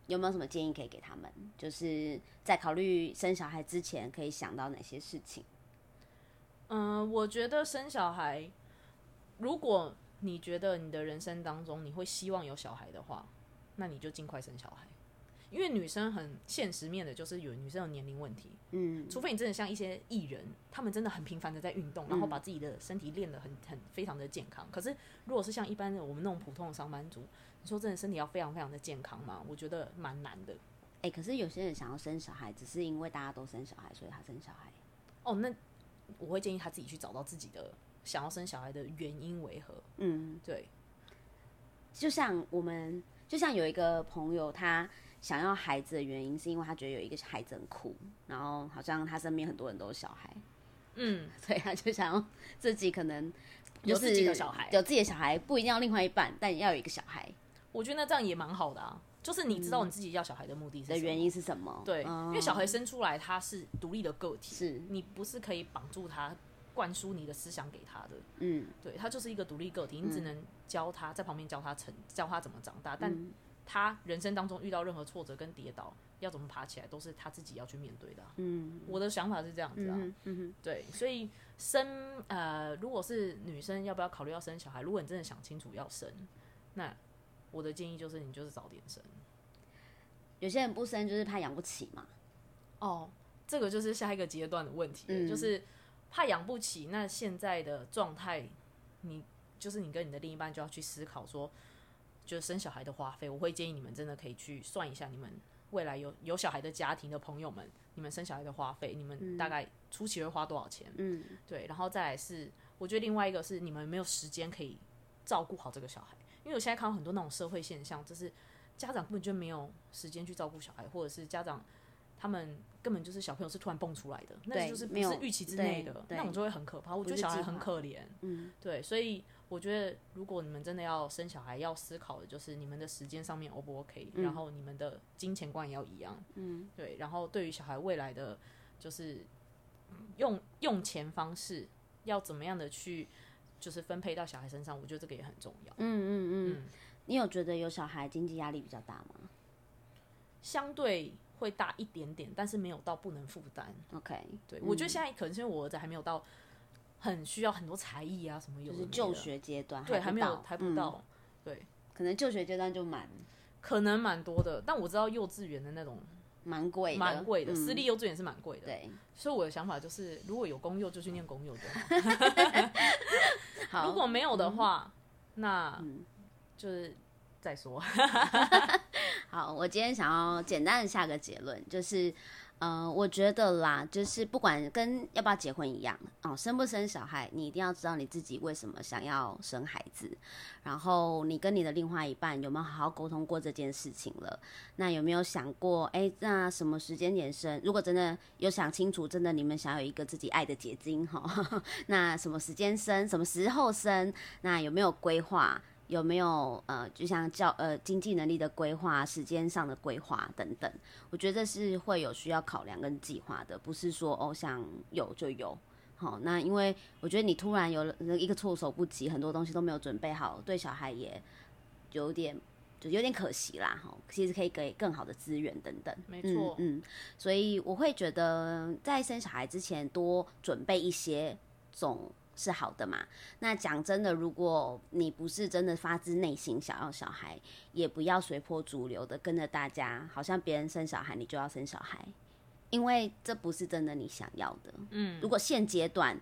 有没有什么建议可以给他们？就是在考虑生小孩之前，可以想到哪些事情？嗯，我觉得生小孩，如果你觉得你的人生当中你会希望有小孩的话，那你就尽快生小孩。因为女生很现实面的，就是有女生有年龄问题。嗯，除非你真的像一些艺人，他们真的很频繁的在运动，然后把自己的身体练得很很非常的健康。可是如果是像一般的我们那种普通的上班族，你说真的身体要非常非常的健康吗？我觉得蛮难的。哎，可是有些人想要生小孩，只是因为大家都生小孩，所以他生小孩。哦，那我会建议他自己去找到自己的想要生小孩的原因为何。嗯，对。就像我们，就像有一个朋友，他。想要孩子的原因是因为他觉得有一个孩子很酷，然后好像他身边很多人都有小孩，嗯，所以他就想要自己可能有自己的小孩，有自己的小孩不一定要另外一半，但也要有一个小孩。我觉得那这样也蛮好的啊，就是你知道你自己要小孩的目的的原因是什么？对，因为小孩生出来他是独立的个体，是你不是可以绑住他，灌输你的思想给他的。嗯，对他就是一个独立个体，你只能教他在旁边教他成，教他怎么长大，但。他人生当中遇到任何挫折跟跌倒，要怎么爬起来，都是他自己要去面对的。嗯，我的想法是这样子啊。嗯哼，对，所以生呃，如果是女生，要不要考虑要生小孩？如果你真的想清楚要生，那我的建议就是你就是早点生。有些人不生就是怕养不起嘛。哦，这个就是下一个阶段的问题，就是怕养不起，那现在的状态，你就是你跟你的另一半就要去思考说，就是生小孩的花费，我会建议你们真的可以去算一下，你们未来有有小孩的家庭的朋友们，你们生小孩的花费，你们大概初期会花多少钱？嗯，对，然后再来是，我觉得另外一个是你们没有时间可以照顾好这个小孩，因为我现在看到很多那种社会现象，就是家长根本就没有时间去照顾小孩，或者是家长他们根本就是小朋友是突然蹦出来的，那就是不没有是预期之内的，对那种就会很可怕。我觉得小孩很可怜，嗯，对，所以我觉得如果你们真的要生小孩，要思考的就是你们的时间上面 O 不 OK，、然后你们的金钱观也要一样，嗯，对，然后对于小孩未来的就是用用钱方式要怎么样的去就是分配到小孩身上，我觉得这个也很重要。嗯嗯嗯嗯，你有觉得有小孩经济压力比较大吗相对会大一点点，但是没有到不能负担。？OK，对、我觉得现在可能是因为我儿子还没有到很需要很多才艺啊什么有的就是就学阶段对，还还没有还不到，对，可能就学阶段就蛮可能蛮多的。但我知道幼稚园的那种蛮贵的，蛮贵的，嗯私立幼稚园是蛮贵的。对，所以我的想法就是，如果有公幼就去念公幼就好。好，如果没有的话，那嗯就是再说。好，我今天想要简单的下个结论，就是，呃，我觉得啦，就是不管跟要不要结婚一样，哦，生不生小孩，你一定要知道你自己为什么想要生孩子，然后你跟你的另外一半有没有好好沟通过这件事情了？那有没有想过，哎，那什么时间点生？如果真的有想清楚，真的你们想有一个自己爱的结晶哈，那什么时间生，什么时候生？那有没有规划？有没有呃，就像教呃经济能力的规划、时间上的规划等等，我觉得是会有需要考量跟计划的，不是说哦想有就有。好，那因为我觉得你突然有了一个措手不及，很多东西都没有准备好，对小孩也有点就有点可惜啦。哈，其实可以给更好的资源等等。没错嗯，嗯，所以我会觉得在生小孩之前多准备一些总是好的嘛。那讲真的，如果你不是真的发自内心想要小孩，也不要随波逐流的跟着大家，好像别人生小孩你就要生小孩，因为这不是真的你想要的。嗯，如果现阶段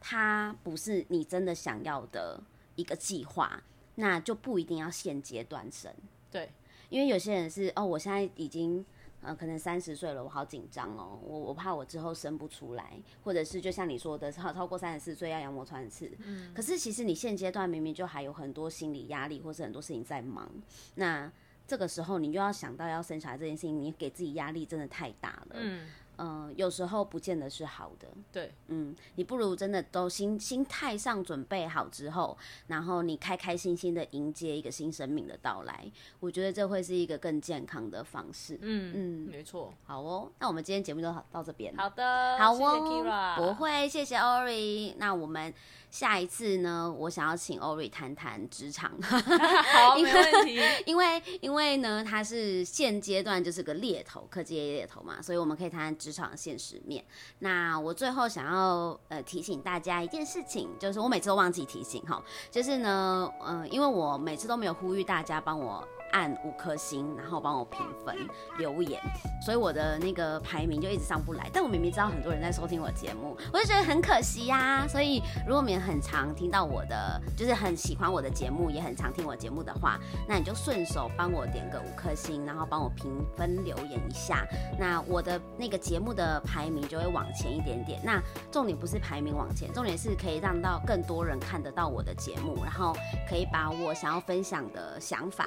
它不是你真的想要的一个计划，那就不一定要现阶段生。对，因为有些人是哦，我现在已经呃可能三十岁了，我好紧张哦，我我怕我之后生不出来，或者是就像你说的，超超过三十四岁要羊膜穿刺。嗯，可是其实你现阶段明明就还有很多心理压力，或是很多事情在忙，那这个时候你就要想到要生小孩这件事情，你给自己压力真的太大了。嗯，嗯、有时候不见得是好的。对，嗯，你不如真的都心心态上准备好之后，然后你开开心心的迎接一个新生命的到来，我觉得这会是一个更健康的方式。嗯嗯没错。好哦，那我们今天节目就到到这边。好的，好谢谢哦不会，谢谢 Ori。那我们下一次呢，我想要请 Ori 谈谈职场，好，没问题。因为因为呢，他是现阶段就是个猎头，科技业猎头嘛，所以我们可以谈谈职场现实面。那我最后想要呃提醒大家一件事情，就是我每次都忘记提醒哈，就是呢，嗯、因为我每次都没有呼吁大家帮我按五颗星，然后帮我评分留言，所以我的那个排名就一直上不来。但我明明知道很多人在收听我节目，我就觉得很可惜呀、所以如果你们很常听到我的，就是很喜欢我的节目，也很常听我节目的话，那你就顺手帮我点个五颗星，然后帮我评分留言一下，那我的那个节目的排名就会往前一点点。那重点不是排名往前，重点是可以让到更多人看得到我的节目，然后可以把我想要分享的想法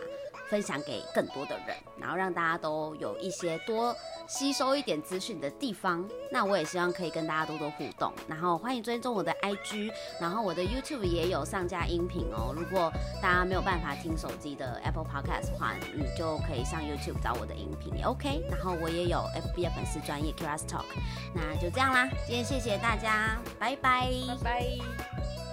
分享给更多的人，然后让大家都有一些多吸收一点资讯的地方。那我也希望可以跟大家多多互动，然后欢迎追踪我的 IG，然后我的 YouTube 也有上架音频哦。如果大家没有办法听手机的 Apple Podcast 的话，你就可以上 YouTube 找我的音频也 OK。然后我也有 FB 的粉丝专业 Kira's Talk，那就这样啦。今天谢谢大家，拜拜拜拜。